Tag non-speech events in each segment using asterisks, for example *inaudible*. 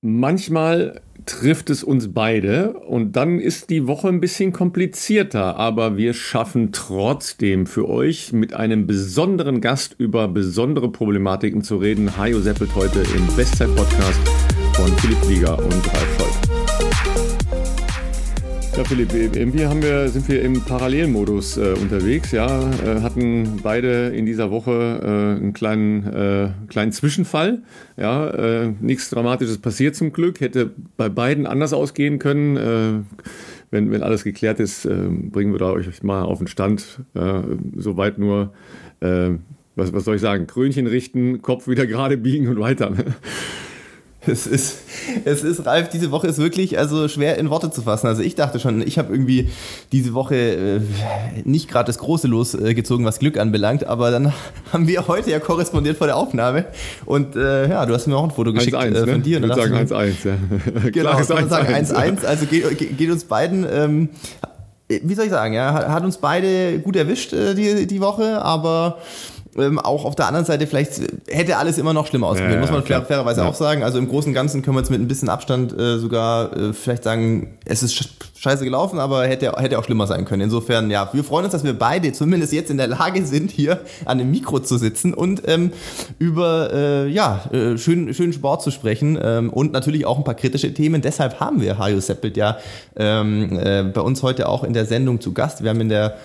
Manchmal trifft es uns beide und dann ist die Woche ein bisschen komplizierter, aber wir schaffen trotzdem für euch mit einem besonderen Gast über besondere Problematiken zu reden. Hajo Seppelt heute im Bestzeit-Podcast von Philipp Flieger und Ralf Scholz. Ja, Philipp, irgendwie haben wir, sind wir im Parallelmodus äh, unterwegs. Ja, äh, hatten beide in dieser Woche äh, einen kleinen, äh, kleinen Zwischenfall. Ja, äh, nichts Dramatisches passiert zum Glück. Hätte bei beiden anders ausgehen können. Wenn, wenn alles geklärt ist, bringen wir da euch mal auf den Stand. Soweit nur, was, was soll ich sagen, Krönchen richten, Kopf wieder *laughs* gerade biegen und weiter. Es ist, es ist, Ralf, diese Woche ist wirklich also schwer in Worte zu fassen. Also ich dachte schon, ich habe irgendwie diese Woche äh, nicht gerade das große losgezogen, was Glück anbelangt, aber dann *laughs* haben wir heute ja korrespondiert vor der Aufnahme und äh, ja, du hast mir auch ein Foto geschickt 1 -1, äh, von dir. *laughs* Ich würde sagen 1-1, ja. Genau, ich würde sagen 1-1, also geht, geht, uns beiden... Ähm, wie soll ich sagen, ja, hat uns beide gut erwischt äh, die, die Woche, aber ähm, auch auf der anderen Seite vielleicht hätte alles immer noch schlimmer ausgehen, ja, muss man fair, fairerweise ja. auch sagen. Also im Großen und Ganzen können wir jetzt mit ein bisschen Abstand äh, sogar äh, vielleicht sagen, es ist scheiße gelaufen, aber hätte, hätte auch schlimmer sein können. Insofern, ja, wir freuen uns, dass wir beide zumindest jetzt in der Lage sind, hier an dem Mikro zu sitzen und ähm, über äh, ja, äh, schönen, schönen Sport zu sprechen ähm, und natürlich auch ein paar kritische Themen. Deshalb haben wir Hajo Seppelt ja ähm, äh, bei uns heute auch in der Sendung zu Gast. Wir haben in der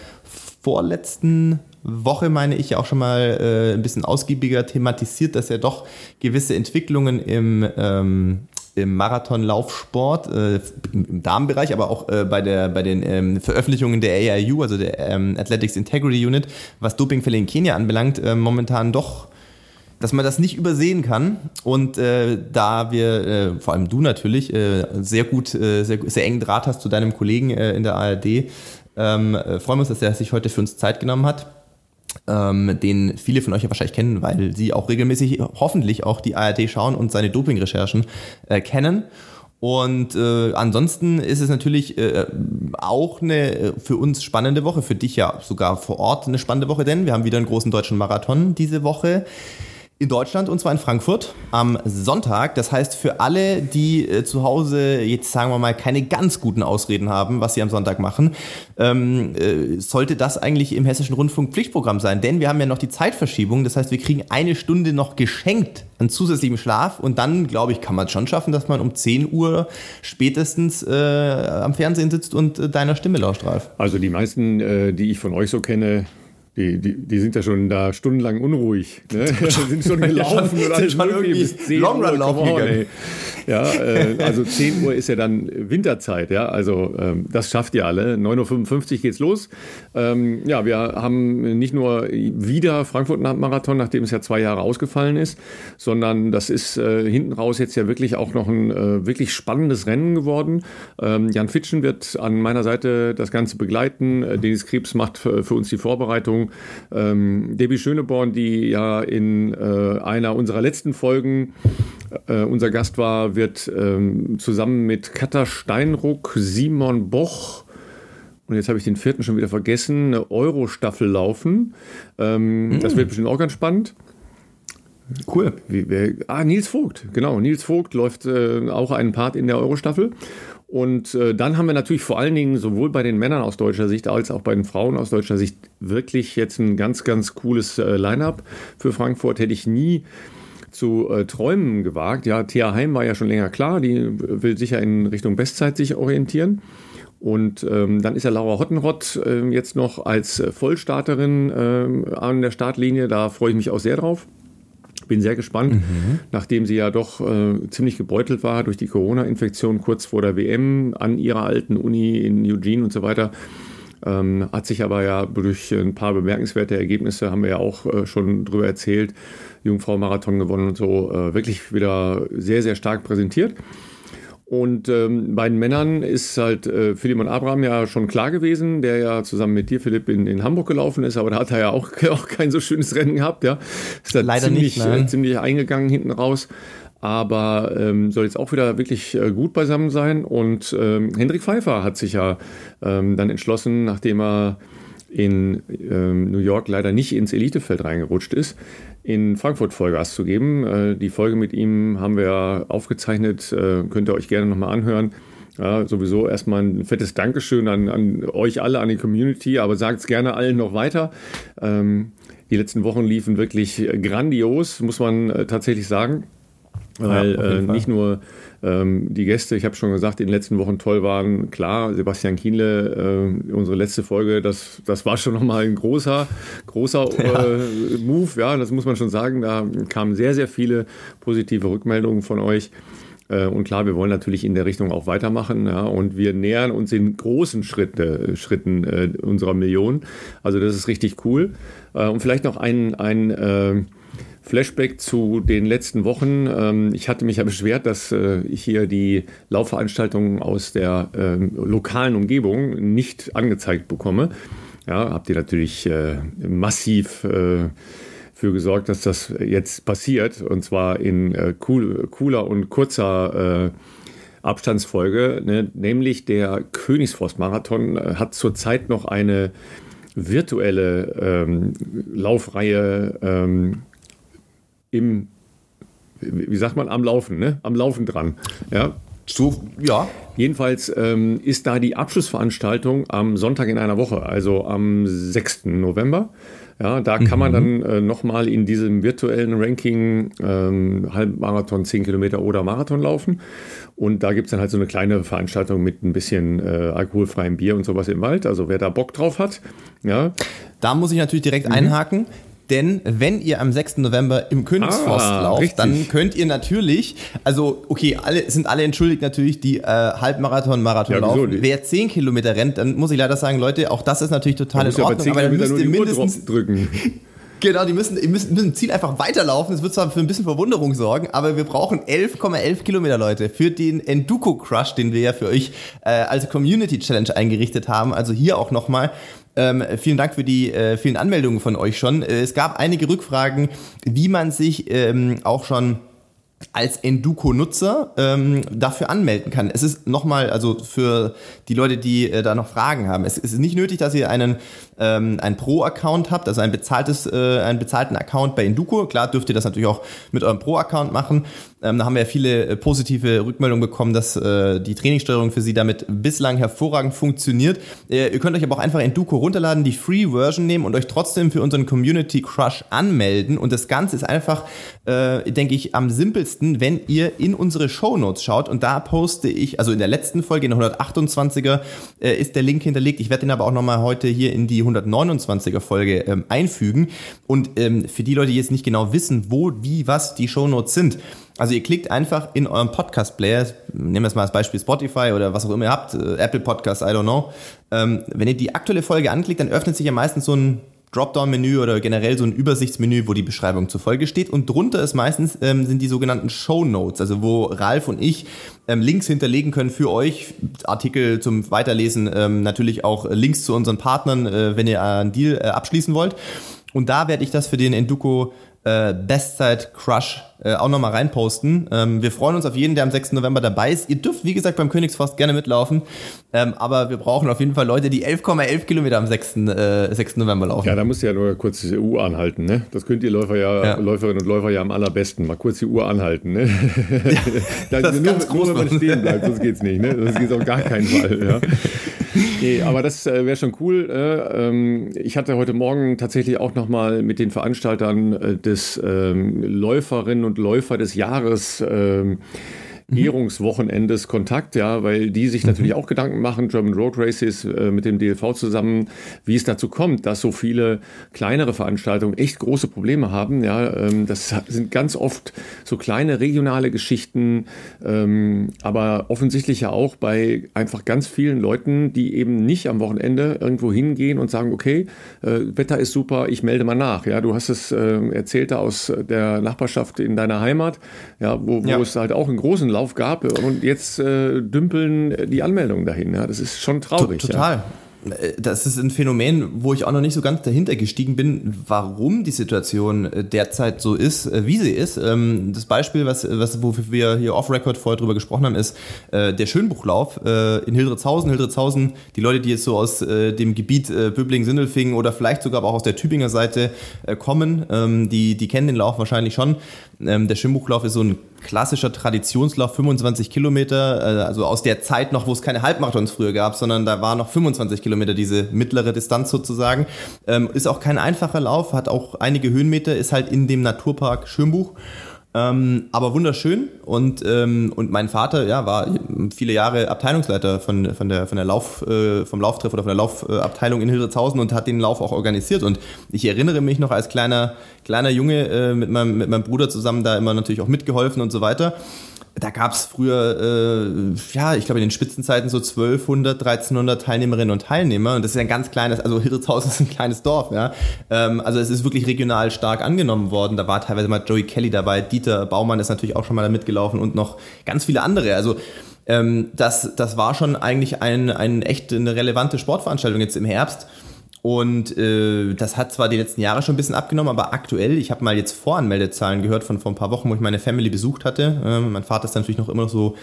vorletzten Woche, meine ich, auch schon mal äh, ein bisschen ausgiebiger thematisiert, dass ja doch gewisse Entwicklungen im, ähm, im Marathonlaufsport, äh, im Damenbereich, aber auch äh, bei, der, bei den ähm, Veröffentlichungen der AIU, also der ähm, Athletics Integrity Unit, was Dopingfälle in Kenia anbelangt, äh, momentan doch dass man das nicht übersehen kann. Und äh, da wir, äh, vor allem du natürlich, äh, sehr gut, äh, sehr, sehr engen Draht hast zu deinem Kollegen äh, in der ARD, ähm, äh, freuen wir uns, dass er sich heute für uns Zeit genommen hat ähm, den viele von euch ja wahrscheinlich kennen, weil sie auch regelmäßig hoffentlich auch die ARD schauen und seine Doping-Recherchen äh, kennen. Und äh, ansonsten ist es natürlich äh, auch eine äh, für uns spannende Woche, für dich ja sogar vor Ort eine spannende Woche, denn wir haben wieder einen großen deutschen Marathon diese Woche in Deutschland und zwar in Frankfurt am Sonntag. Das heißt, für alle, die äh, zu Hause jetzt sagen wir mal keine ganz guten Ausreden haben, was sie am Sonntag machen, ähm, äh, sollte das eigentlich im Hessischen Rundfunk Pflichtprogramm sein. Denn wir haben ja noch die Zeitverschiebung. Das heißt, wir kriegen eine Stunde noch geschenkt an zusätzlichem Schlaf und dann, glaube ich, kann man es schon schaffen, dass man um 10 Uhr spätestens äh, am Fernsehen sitzt und äh, deiner Stimme lauscht, Ralf. Also die meisten, äh, die ich von euch so kenne, die, die, die sind ja schon da stundenlang unruhig. Ne? *laughs* sind schon gelaufen oder schon irgendwie bis 10 Long Run laufen gegangen. Ja, äh, also 10 Uhr ist ja dann Winterzeit, ja. Also ähm, das schafft ihr alle. 9.55 Uhr geht's los. Ähm, ja, wir haben nicht nur wieder Frankfurt-Marathon, nachdem es ja zwei Jahre ausgefallen ist, sondern das ist äh, hinten raus jetzt ja wirklich auch noch ein äh, wirklich spannendes Rennen geworden. Ähm, Jan Fitschen wird an meiner Seite das Ganze begleiten. Äh, Denis Krebs macht für, für uns die Vorbereitung. Ähm, Debbie Schöneborn, die ja in äh, einer unserer letzten Folgen äh, unser Gast war, wird ähm, zusammen mit Katha Steinruck, Simon Boch, und jetzt habe ich den vierten schon wieder vergessen, eine Euro-Staffel laufen. Ähm, mhm. Das wird bestimmt auch ganz spannend. Cool. Wie, wer, ah, Nils Vogt, genau. Nils Vogt läuft äh, auch einen Part in der Euro-Staffel. Und äh, dann haben wir natürlich vor allen Dingen sowohl bei den Männern aus deutscher Sicht als auch bei den Frauen aus deutscher Sicht wirklich jetzt ein ganz, ganz cooles äh, Line-up für Frankfurt. Hätte ich nie zu äh, träumen gewagt. Ja, Thea Heim war ja schon länger klar, die will sicher in Richtung Bestzeit sich orientieren. Und ähm, dann ist ja Laura Hottenrott äh, jetzt noch als Vollstarterin äh, an der Startlinie. Da freue ich mich auch sehr drauf. Bin sehr gespannt, mhm. nachdem sie ja doch äh, ziemlich gebeutelt war durch die Corona-Infektion kurz vor der WM an ihrer alten Uni in Eugene und so weiter. Ähm, hat sich aber ja durch ein paar bemerkenswerte Ergebnisse, haben wir ja auch äh, schon drüber erzählt, Jungfrau-Marathon gewonnen und so, äh, wirklich wieder sehr, sehr stark präsentiert. Und ähm, bei den Männern ist halt äh, Philipp Abraham ja schon klar gewesen, der ja zusammen mit dir, Philipp, in, in Hamburg gelaufen ist, aber da hat er ja auch, *laughs* auch kein so schönes Rennen gehabt, ja. Ist da Leider ziemlich, nicht. Äh, ziemlich eingegangen hinten raus. Aber ähm, soll jetzt auch wieder wirklich äh, gut beisammen sein. Und ähm, Hendrik Pfeiffer hat sich ja ähm, dann entschlossen, nachdem er in ähm, New York leider nicht ins Elitefeld reingerutscht ist, in Frankfurt Vollgas zu geben. Äh, die Folge mit ihm haben wir aufgezeichnet, äh, könnt ihr euch gerne nochmal anhören. Ja, sowieso erstmal ein fettes Dankeschön an, an euch alle, an die Community, aber sagt es gerne allen noch weiter. Ähm, die letzten Wochen liefen wirklich grandios, muss man äh, tatsächlich sagen. Weil ja, äh, nicht nur ähm, die Gäste, ich habe schon gesagt, in den letzten Wochen toll waren. Klar, Sebastian Kienle, äh, unsere letzte Folge, das, das war schon nochmal ein großer, großer *laughs* ja. Äh, Move. Ja, das muss man schon sagen. Da kamen sehr, sehr viele positive Rückmeldungen von euch. Äh, und klar, wir wollen natürlich in der Richtung auch weitermachen. Ja, und wir nähern uns in großen Schritte, Schritten äh, unserer Million. Also das ist richtig cool. Äh, und vielleicht noch ein, ein äh, Flashback zu den letzten Wochen. Ähm, ich hatte mich ja beschwert, dass äh, ich hier die Laufveranstaltungen aus der ähm, lokalen Umgebung nicht angezeigt bekomme. Ja, habt ihr natürlich äh, massiv äh, für gesorgt, dass das jetzt passiert und zwar in cool, cooler und kurzer Abstandsfolge, ne? nämlich der Königsforst-Marathon hat zurzeit noch eine virtuelle ähm, Laufreihe ähm, im, wie sagt man, am Laufen, ne? Am Laufen dran. Ja. So, ja. Jedenfalls ähm, ist da die Abschlussveranstaltung am Sonntag in einer Woche, also am 6. November. Ja, da kann man mhm. dann äh, nochmal in diesem virtuellen Ranking ähm, Halbmarathon, 10 Kilometer oder Marathon laufen. Und da gibt es dann halt so eine kleine Veranstaltung mit ein bisschen äh, alkoholfreiem Bier und sowas im Wald. Also wer da Bock drauf hat, ja. Da muss ich natürlich direkt mhm. einhaken. Denn wenn ihr am 6. November im Königsforst ah, lauft, richtig. dann könnt ihr natürlich, also okay, alle sind alle entschuldigt natürlich, die äh, Halbmarathon, Marathon ja, laufen. Wer 10 Kilometer rennt, dann muss ich leider sagen, Leute, auch das ist natürlich total in Ordnung, aber dann müsst ihr mindestens drücken. *laughs* Genau, die müssen, die müssen, müssen Ziel einfach weiterlaufen. Das wird zwar für ein bisschen Verwunderung sorgen, aber wir brauchen 11,11 Kilometer, Leute, für den Enduko Crush, den wir ja für euch äh, als Community Challenge eingerichtet haben. Also hier auch nochmal ähm, vielen Dank für die äh, vielen Anmeldungen von euch schon. Äh, es gab einige Rückfragen, wie man sich ähm, auch schon als Enduko-Nutzer ähm, dafür anmelden kann. Es ist nochmal, also für die Leute, die äh, da noch Fragen haben, es, es ist nicht nötig, dass ihr einen, ähm, einen Pro-Account habt, also ein bezahltes, äh, einen bezahlten Account bei Enduko. Klar dürft ihr das natürlich auch mit eurem Pro-Account machen. Ähm, da haben wir ja viele äh, positive Rückmeldungen bekommen, dass äh, die Trainingssteuerung für sie damit bislang hervorragend funktioniert. Äh, ihr könnt euch aber auch einfach Enduko runterladen, die Free-Version nehmen und euch trotzdem für unseren Community Crush anmelden. Und das Ganze ist einfach, äh, denke ich, am simpelsten, wenn ihr in unsere Show Notes schaut. Und da poste ich, also in der letzten Folge, in der 128er, äh, ist der Link hinterlegt. Ich werde den aber auch nochmal heute hier in die 129er Folge ähm, einfügen. Und ähm, für die Leute, die jetzt nicht genau wissen, wo, wie, was die Show Notes sind, also ihr klickt einfach in eurem Podcast-Player, nehmen wir es mal als Beispiel Spotify oder was auch immer ihr habt, äh, Apple Podcast, I don't know. Ähm, wenn ihr die aktuelle Folge anklickt, dann öffnet sich ja meistens so ein Dropdown-Menü oder generell so ein Übersichtsmenü, wo die Beschreibung zur Folge steht. Und drunter ist meistens ähm, sind die sogenannten Show Notes, also wo Ralf und ich ähm, Links hinterlegen können für euch, Artikel zum Weiterlesen, ähm, natürlich auch Links zu unseren Partnern, äh, wenn ihr einen Deal äh, abschließen wollt. Und da werde ich das für den Enduko äh, Bestzeit Crush äh, auch nochmal reinposten. Ähm, wir freuen uns auf jeden, der am 6. November dabei ist. Ihr dürft, wie gesagt, beim Königsforst gerne mitlaufen, ähm, aber wir brauchen auf jeden Fall Leute, die 11,11 ,11 Kilometer am 6. Äh, 6. November laufen. Ja, da musst du ja nur kurz die Uhr anhalten, ne? Das könnt ihr Läufer ja, ja. Läuferinnen und Läufer ja am allerbesten. Mal kurz die Uhr anhalten, ne? Ja, *laughs* das nur, nur wenn man stehen bleibt, das geht's nicht, ne? Das geht auf gar keinen Fall, ja. Nee, aber das äh, wäre schon cool. Äh, ähm, ich hatte heute Morgen tatsächlich auch nochmal mit den Veranstaltern äh, des ähm, Läuferinnen und und Läufer des Jahres ähm. Ehrungswochenendes Kontakt, ja, weil die sich natürlich mhm. auch Gedanken machen, German Road Races äh, mit dem DLV zusammen, wie es dazu kommt, dass so viele kleinere Veranstaltungen echt große Probleme haben. Ja, ähm, das sind ganz oft so kleine regionale Geschichten, ähm, aber offensichtlich ja auch bei einfach ganz vielen Leuten, die eben nicht am Wochenende irgendwo hingehen und sagen, okay, äh, Wetter ist super, ich melde mal nach. Ja, du hast es äh, erzählt aus der Nachbarschaft in deiner Heimat, ja, wo, wo ja. es halt auch einen großen Lauf gab und jetzt äh, dümpeln die Anmeldungen dahin. Ja, das ist schon traurig. Total. Ja. äh, das ist ein Phänomen, wo ich auch noch nicht so ganz dahinter gestiegen bin, warum die Situation äh, derzeit so ist, äh, wie sie ist. Ähm, das Beispiel, was, was wofür wir hier off-Record vorher drüber gesprochen haben, ist der Schönbuchlauf in Hildritzhausen. Hildritzhausen, die Leute, die jetzt so aus dem Gebiet Böbling-Sindelfingen oder vielleicht sogar auch aus der Tübinger Seite kommen, ähm, die, die kennen den Lauf wahrscheinlich schon. Ähm, der Schönbuchlauf ist so ein klassischer Traditionslauf, 25 Kilometer, also aus der Zeit noch, wo es keine Halbmarathons früher gab, sondern da war noch 25 Kilometer diese mittlere Distanz sozusagen. Ähm, ist auch kein einfacher Lauf, hat auch einige Höhenmeter, ist halt in dem Naturpark Schönbuch. Ähm, aber wunderschön und, ähm, und mein Vater ja, war viele Jahre Abteilungsleiter von, von der, von der Lauf, äh, vom Lauftreff oder von der Laufabteilung in Hildritzhausen und hat den Lauf auch organisiert. Und ich erinnere mich noch als kleiner, kleiner Junge äh, mit, meinem, mit meinem Bruder zusammen da immer natürlich auch mitgeholfen und so weiter da gab es früher, äh, ja, ich glaube in den Spitzenzeiten so 1200, 1300 Teilnehmerinnen und Teilnehmer. Und das ist ein ganz kleines, also Hildeshausen ist ein kleines Dorf, ja. Ähm, also es ist wirklich regional stark angenommen worden. Da war teilweise mal Joey Kelly dabei, Dieter Baumann ist natürlich auch schon mal da mitgelaufen und noch ganz viele andere. Also ähm, das, das war schon eigentlich ein, ein echt eine relevante Sportveranstaltung jetzt im Herbst. Und äh, das hat zwar die letzten Jahre schon ein bisschen abgenommen, aber aktuell, ich habe mal jetzt Voranmeldezahlen gehört von vor ein paar Wochen, wo ich meine Family besucht hatte. Äh, mein Vater ist natürlich noch immer noch so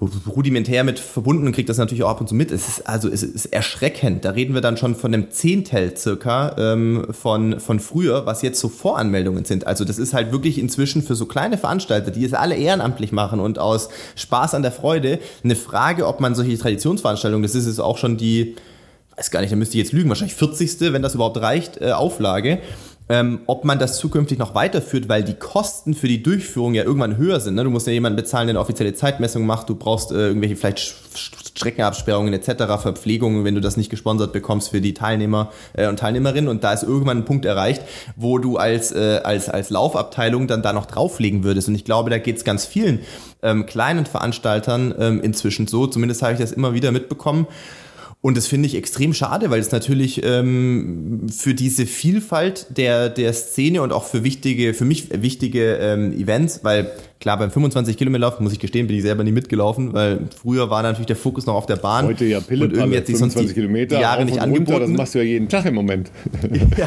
rudimentär mit verbunden und kriegt das natürlich auch ab und zu mit. Es ist also es ist erschreckend. Da reden wir dann schon von einem Zehntel circa ähm, von, von früher, was jetzt so Voranmeldungen sind. Also das ist halt wirklich inzwischen für so kleine Veranstalter, die es alle ehrenamtlich machen und aus Spaß an der Freude, eine Frage, ob man solche Traditionsveranstaltungen, das ist es auch schon die weiß gar nicht, da müsste ich jetzt lügen, wahrscheinlich 40. wenn das überhaupt reicht, äh, Auflage. Ähm, ob man das zukünftig noch weiterführt, weil die Kosten für die Durchführung ja irgendwann höher sind. Ne? Du musst ja jemanden bezahlen, der eine offizielle Zeitmessung macht, du brauchst äh, irgendwelche vielleicht Streckenabsperrungen etc., Verpflegungen, wenn du das nicht gesponsert bekommst für die Teilnehmer äh, und Teilnehmerinnen. Und da ist irgendwann ein Punkt erreicht, wo du als, äh, als, als Laufabteilung dann da noch drauflegen würdest. Und ich glaube, da geht es ganz vielen ähm, kleinen Veranstaltern ähm, inzwischen so. Zumindest habe ich das immer wieder mitbekommen. Und das finde ich extrem schade, weil es natürlich ähm, für diese Vielfalt der, der Szene und auch für wichtige, für mich wichtige ähm, Events, weil Klar, beim 25 Kilometer Lauf, muss ich gestehen, bin ich selber nie mitgelaufen, weil früher war natürlich der Fokus noch auf der Bahn. Heute ja Pille, und irgendwie hat sich sonst die, Kilometer, die Jahre nicht angeboten. Runter, das machst du ja jeden Tag im Moment. *laughs* ja,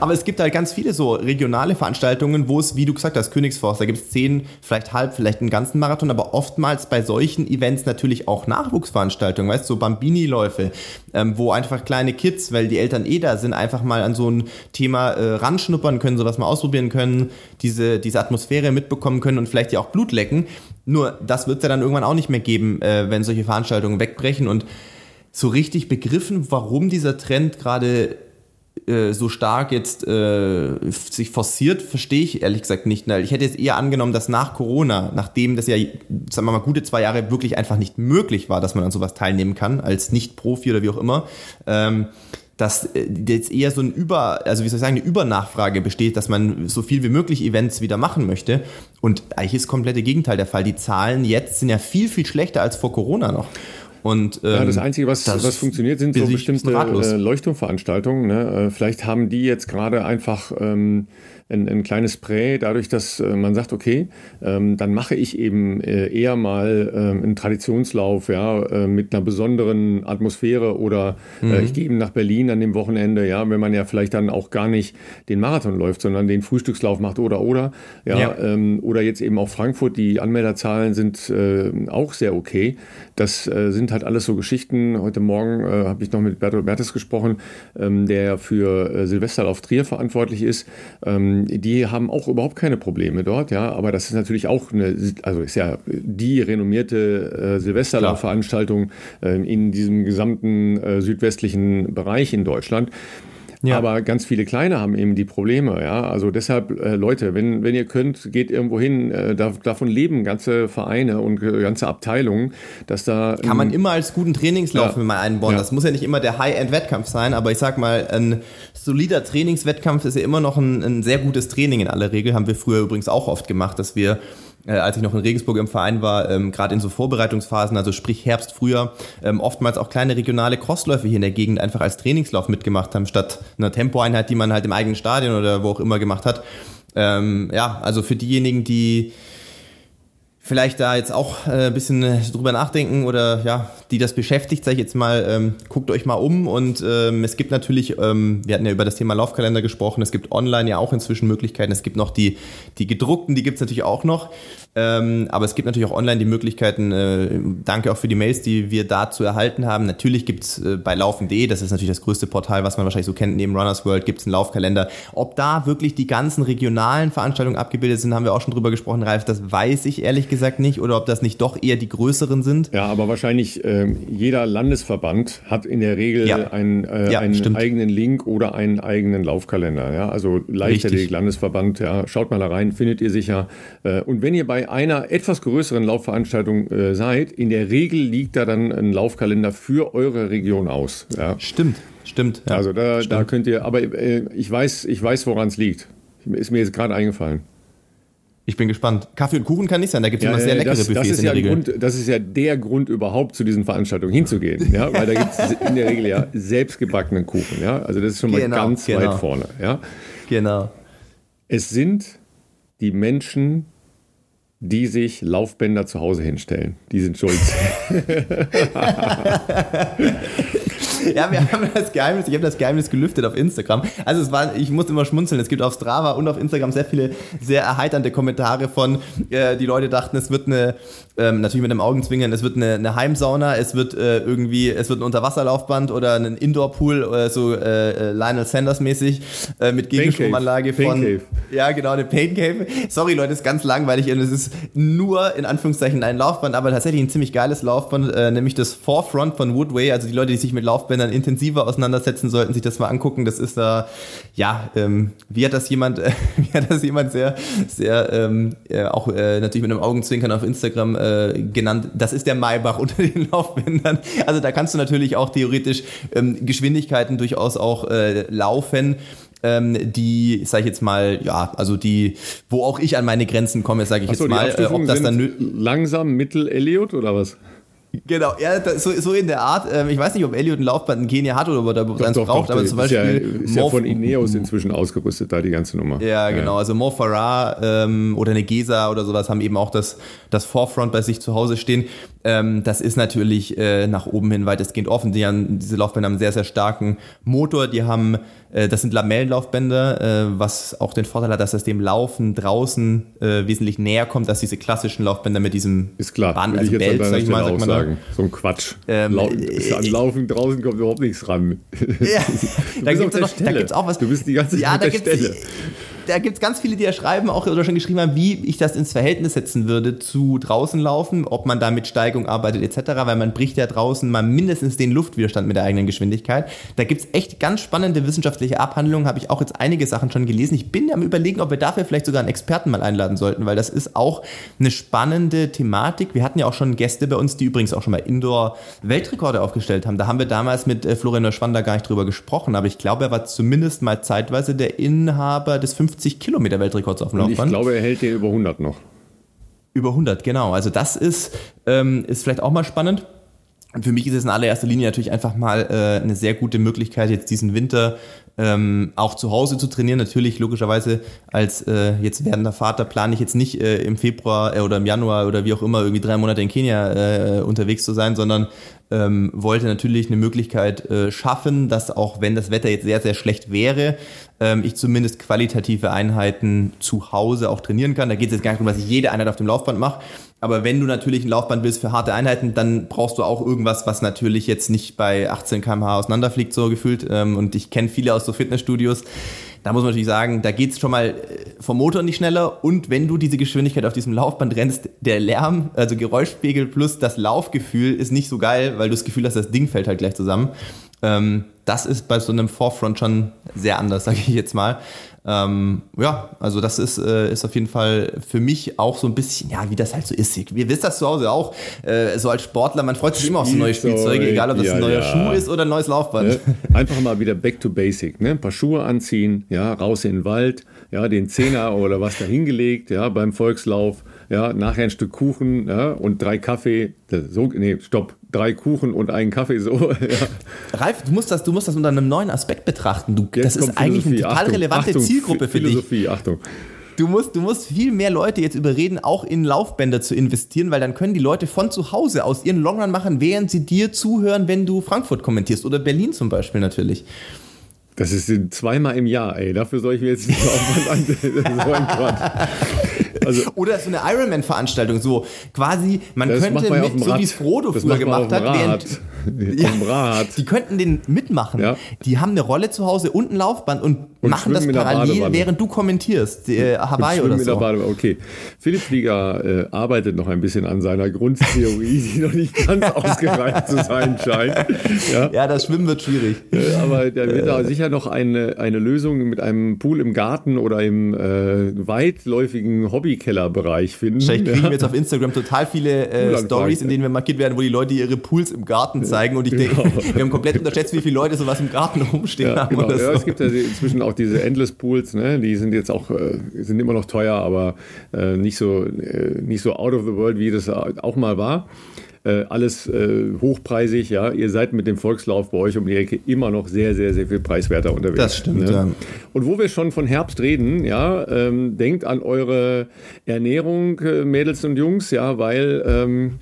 aber es gibt halt ganz viele so regionale Veranstaltungen, wo es, wie du gesagt hast, Königsforst, da gibt es zehn, vielleicht halb, vielleicht einen ganzen Marathon, aber oftmals bei solchen Events natürlich auch Nachwuchsveranstaltungen, weißt du, so Bambini-Läufe, ähm, wo einfach kleine Kids, weil die Eltern eh da sind, einfach mal an so ein Thema äh, ranschnuppern können, sowas mal ausprobieren können, diese, diese Atmosphäre mitbekommen können und vielleicht ja auch Blut lecken. Nur das wird es ja dann irgendwann auch nicht mehr geben, äh, wenn solche Veranstaltungen wegbrechen. Und so richtig begriffen, warum dieser Trend gerade äh, so stark jetzt äh, sich forciert, verstehe ich ehrlich gesagt nicht. Ich hätte jetzt eher angenommen, dass nach Corona, nachdem das ja, sagen wir mal, gute zwei Jahre wirklich einfach nicht möglich war, dass man an sowas teilnehmen kann, als Nicht-Profi oder wie auch immer, ähm, dass äh, jetzt eher so ein Über, also wie soll ich sagen, eine Übernachfrage besteht, dass man so viel wie möglich Events wieder machen möchte. Und eigentlich ist das komplette Gegenteil der Fall. Die Zahlen jetzt sind ja viel, viel schlechter als vor Corona noch. Und, ähm, ja, das Einzige, was, das was funktioniert, sind so bestimmte äh, Leuchtturmveranstaltungen. Ne? Äh, vielleicht haben die jetzt gerade einfach ähm, ein, ein kleines Spray, dadurch, dass äh, man sagt, okay, ähm, dann mache ich eben äh, eher mal äh, einen Traditionslauf, ja, äh, mit einer besonderen Atmosphäre oder äh, mhm. ich gehe eben nach Berlin an dem Wochenende, ja, wenn man ja vielleicht dann auch gar nicht den Marathon läuft, sondern den Frühstückslauf macht oder oder, ja, ja. Ähm, oder jetzt eben auch Frankfurt, die Anmelderzahlen sind äh, auch sehr okay. Das äh, sind halt alles so Geschichten. Heute Morgen äh, habe ich noch mit Bertolt Bertes gesprochen, ähm, der für äh, Silvesterlauf Trier verantwortlich ist. Ähm, die haben auch überhaupt keine Probleme dort, ja, aber das ist natürlich auch eine, also ist ja die renommierte äh, Silvesterlaufveranstaltung äh, in diesem gesamten äh, südwestlichen Bereich in Deutschland. Ja. Aber ganz viele Kleine haben eben die Probleme. Ja? Also deshalb, äh, Leute, wenn, wenn ihr könnt, geht irgendwo hin. Äh, da, davon leben ganze Vereine und ganze Abteilungen, dass da. Kann man immer als guten Trainingslauf ja. mal einbauen. Ja. Das muss ja nicht immer der High-End-Wettkampf sein, aber ich sag mal, ein solider Trainingswettkampf ist ja immer noch ein, ein sehr gutes Training in aller Regel. Haben wir früher übrigens auch oft gemacht, dass wir äh, als ich noch in Regensburg im Verein war, ähm, gerade in so Vorbereitungsphasen, also sprich Herbst, Frühjahr, ähm, oftmals auch kleine regionale Crossläufe hier in der Gegend einfach als Trainingslauf mitgemacht haben, statt einer Tempoeinheit, die man halt im eigenen Stadion oder wo auch immer gemacht hat. Ähm, ja, also für diejenigen, die vielleicht da jetzt auch äh, ein bisschen äh, drüber nachdenken oder ja, die das beschäftigt, sage ich jetzt mal, ähm, guckt euch mal um und ähm, es gibt natürlich, ähm, wir hatten ja über das Thema Laufkalender gesprochen, es gibt online ja auch inzwischen Möglichkeiten, es gibt noch die, die gedruckten, die gibt es natürlich auch noch, ähm, aber es gibt natürlich auch online die Möglichkeiten, äh, danke auch für die Mails, die wir dazu erhalten haben, natürlich gibt es äh, bei laufen.de, das ist natürlich das größte Portal, was man wahrscheinlich so kennt, neben Runners World gibt es einen Laufkalender. Ob da wirklich die ganzen regionalen Veranstaltungen abgebildet sind, haben wir auch schon drüber gesprochen, Ralf, das weiß ich ehrlich gesagt gesagt nicht oder ob das nicht doch eher die größeren sind. Ja, aber wahrscheinlich äh, jeder Landesverband hat in der Regel ja. einen, äh, ja, einen eigenen Link oder einen eigenen Laufkalender. Ja? Also Leichtathletik Landesverband, ja, schaut mal da rein, findet ihr sicher. Äh, und wenn ihr bei einer etwas größeren Laufveranstaltung äh, seid, in der Regel liegt da dann ein Laufkalender für eure Region aus. Ja? Stimmt. Stimmt. Ja. Also da, Stimmt. da könnt ihr, aber äh, ich weiß, ich weiß, woran es liegt. Ist mir jetzt gerade eingefallen. Ich bin gespannt. Kaffee und Kuchen kann nicht sein, da gibt es ja, immer sehr leckere das, Buffets das in der ja Regel. Grund, das ist ja der Grund überhaupt zu diesen Veranstaltungen hinzugehen, ja, weil da gibt es *laughs* in der Regel ja selbstgebackenen Kuchen, ja, also das ist schon mal genau, ganz genau. weit vorne, ja. Genau. Es sind die Menschen, die sich Laufbänder zu Hause hinstellen. Die sind schuld. *laughs* ja, wir haben das Geheimnis, ich habe das Geheimnis gelüftet auf Instagram. Also es war, ich muss immer schmunzeln, es gibt auf Strava und auf Instagram sehr viele sehr erheiternde Kommentare von, äh, die Leute dachten, es wird eine, ähm, natürlich mit einem Augenzwingern, es wird eine, eine Heimsauna, es wird äh, irgendwie, es wird ein Unterwasserlaufband oder ein Indoor-Pool, äh, so äh, Lionel Sanders mäßig, äh, mit Gegenstromanlage von, Cave. ja genau, eine Pain Cave. Sorry Leute, ist ganz langweilig und es ist nur in Anführungszeichen ein Laufband, aber tatsächlich ein ziemlich geiles Laufband, äh, nämlich das Forefront von Woodway, also die Leute, die sich mit Laufbändern wenn dann intensiver auseinandersetzen, sollten sich das mal angucken. Das ist da, ja, ähm, wie hat das jemand, äh, *laughs* wie hat das jemand sehr, sehr, ähm, äh, auch äh, natürlich mit einem Augenzwinkern auf Instagram äh, genannt, das ist der Maybach *laughs* unter den Laufbändern. Also da kannst du natürlich auch theoretisch ähm, Geschwindigkeiten durchaus auch äh, laufen ähm, die, sag ich jetzt mal, ja, also die, wo auch ich an meine Grenzen komme, sage ich so, jetzt mal, äh, ob das dann langsam Mittel Elliot oder was? Genau, ja, so, so in der Art. Ähm, ich weiß nicht, ob Elliot ein Laufband in Kenia hat oder ob er da eins braucht, aber zum Beispiel. Ist ja, ist ja von Ineos inzwischen ausgerüstet, da die ganze Nummer. Ja, genau. Ja. Also Mo Farah ähm, oder eine Gesa oder sowas haben eben auch das, das Forefront bei sich zu Hause stehen. Ähm, das ist natürlich äh, nach oben hin weitestgehend offen. Die haben, diese Laufbänder haben einen sehr, sehr starken Motor. Die haben das sind Lamellenlaufbänder, äh, was auch den Vorteil hat, dass das dem Laufen draußen äh, wesentlich näher kommt als diese klassischen Laufbänder mit diesem ist klar, Band, also Belt, sag ich mal, sag man sagen. So ein Quatsch. Ähm, Lau an Laufen draußen kommt überhaupt nichts ran. Ja, *laughs* da gibt es auch was. Du bist die ganze Zeit ja, auf der Stelle da gibt es ganz viele, die ja schreiben, auch oder schon geschrieben haben, wie ich das ins Verhältnis setzen würde zu draußen laufen, ob man da mit Steigung arbeitet etc., weil man bricht ja draußen mal mindestens den Luftwiderstand mit der eigenen Geschwindigkeit. Da gibt es echt ganz spannende wissenschaftliche Abhandlungen, habe ich auch jetzt einige Sachen schon gelesen. Ich bin am überlegen, ob wir dafür vielleicht sogar einen Experten mal einladen sollten, weil das ist auch eine spannende Thematik. Wir hatten ja auch schon Gäste bei uns, die übrigens auch schon mal Indoor-Weltrekorde aufgestellt haben. Da haben wir damals mit äh, Florian Schwander gar nicht drüber gesprochen, aber ich glaube, er war zumindest mal zeitweise der Inhaber des 50 50 Kilometer Weltrekords auf dem Laufband. Ich glaube, er hält den über 100 noch. Über 100, genau. Also das ist, ähm, ist vielleicht auch mal spannend. Und für mich ist es in allererster Linie natürlich einfach mal äh, eine sehr gute Möglichkeit, jetzt diesen Winter ähm, auch zu Hause zu trainieren. Natürlich, logischerweise, als äh, jetzt werdender Vater plane ich jetzt nicht äh, im Februar äh, oder im Januar oder wie auch immer irgendwie drei Monate in Kenia äh, unterwegs zu sein, sondern ähm, wollte natürlich eine Möglichkeit äh, schaffen, dass auch wenn das Wetter jetzt sehr, sehr schlecht wäre, ähm, ich zumindest qualitative Einheiten zu Hause auch trainieren kann. Da geht es jetzt gar nicht darum, dass ich jede Einheit auf dem Laufband mache. Aber wenn du natürlich ein Laufband willst für harte Einheiten, dann brauchst du auch irgendwas, was natürlich jetzt nicht bei 18 km/h auseinanderfliegt, so gefühlt. Ähm, und ich kenne viele aus so Fitnessstudios. Da muss man natürlich sagen, da geht es schon mal äh, vom Motor nicht schneller. Und wenn du diese Geschwindigkeit auf diesem Laufband rennst, der Lärm, also Geräuschpegel plus das Laufgefühl ist nicht so geil, weil du das Gefühl hast, das Ding fällt halt gleich zusammen. Ähm, das ist bei so einem Forefront schon sehr anders, *laughs* sage ich jetzt mal. Ähm, ja, also das ist, äh, ist auf jeden Fall für mich auch so ein bisschen, ja, wie das halt so ist. Ihr wisst das zu Hause auch, äh, so als Sportler, man freut sich immer auf so neue Spielzeuge, egal ob das ja, ein neuer ja. Schuh ist oder ein neues Laufband. Ne? Einfach mal wieder back to basic, ne? Ein paar Schuhe anziehen, ja, raus in den Wald, ja, den Zehner oder was da hingelegt, ja, beim Volkslauf ja, nachher ein Stück Kuchen ja, und drei Kaffee, so, nee, stopp, drei Kuchen und einen Kaffee, so. *laughs* Ja. Ralf, du musst, das, du musst das unter einem neuen Aspekt betrachten. Du, das ist eigentlich eine total Achtung, relevante Achtung, Zielgruppe für Philosophie, dich. Achtung. du musst, du musst viel mehr Leute jetzt überreden, auch in Laufbänder zu investieren, weil dann können die Leute von zu Hause aus ihren Longrun machen, während sie dir zuhören, wenn du Frankfurt kommentierst oder Berlin zum Beispiel natürlich. Das ist zweimal im Jahr, ey. Dafür soll ich mir jetzt nicht Aufwand *laughs* an. *laughs* so ein Quatsch. Also, *laughs* Oder so eine Ironman-Veranstaltung, so quasi, man könnte man mit, so wie es Frodo das früher gemacht hat, während, *laughs* ja, die könnten den mitmachen. Ja. Die haben eine Rolle zu Hause und ein Laufband und, und machen das parallel, während du kommentierst, äh, Hawaii oder so. Okay, Philipp Flieger äh, arbeitet noch ein bisschen an seiner Grundtheorie, *laughs* die noch nicht ganz *laughs* ausgereift zu sein scheint. Ja, ja das Schwimmen wird schwierig. Äh, aber der wird da sicher noch eine, eine Lösung mit einem Pool im Garten oder im äh, weitläufigen Hobbykellerbereich finden. Vielleicht kriegen wir jetzt auf Instagram total viele äh, Stories, in denen wir markiert werden, wo die Leute ihre Pools im Garten zeigen und ich genau. denke, *laughs* wir haben komplett unterschätzt, wie viele Leute sowas im Garten rumstehen ja, haben. Genau. Ja, so. es gibt ja inzwischen auch diese Endless Pools, ne? die sind jetzt auch, äh, sind immer noch teuer, aber äh, nicht, so, äh, nicht so out of the world, wie das auch mal war. Äh, alles äh, hochpreisig, ja. Ihr seid mit dem Volkslauf bei euch um die Ecke immer noch sehr, sehr, sehr viel preiswerter unterwegs. Das stimmt, ne? ja. Und wo wir schon von Herbst reden, ja, ähm, denkt an eure Ernährung, äh, Mädels und Jungs, ja, weil ähm,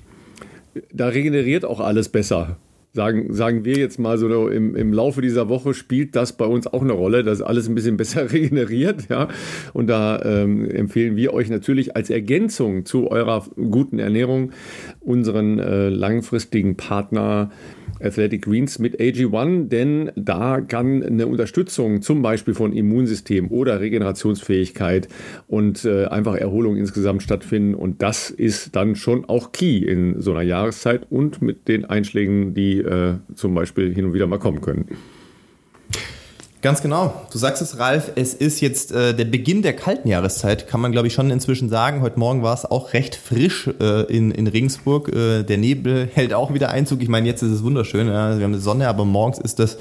da regeneriert auch alles besser sagen, sagen wir jetzt mal so im, im Laufe dieser Woche spielt das bei uns auch eine Rolle, dass alles ein bisschen *laughs* besser regeneriert, ja. Und da ähm, empfehlen wir euch natürlich als Ergänzung zu eurer guten Ernährung unseren äh, langfristigen Partner Athletic Greens mit AG1, denn da kann eine Unterstützung zum Beispiel von Immunsystem oder Regenerationsfähigkeit und äh, einfach Erholung insgesamt stattfinden. Und das ist dann schon auch key in so einer Jahreszeit und mit den Einschlägen, die äh, zum Beispiel hin und wieder mal kommen können. Ganz genau. Du sagst es, Ralf, es ist jetzt äh, der Beginn der kalten Jahreszeit, kann man glaube ich schon inzwischen sagen. Heute Morgen war es auch recht frisch äh, in, in Regensburg. Äh, der Nebel hält auch wieder Einzug. Ich meine, jetzt ist es wunderschön. Ja. Wir haben eine Sonne, aber morgens ist das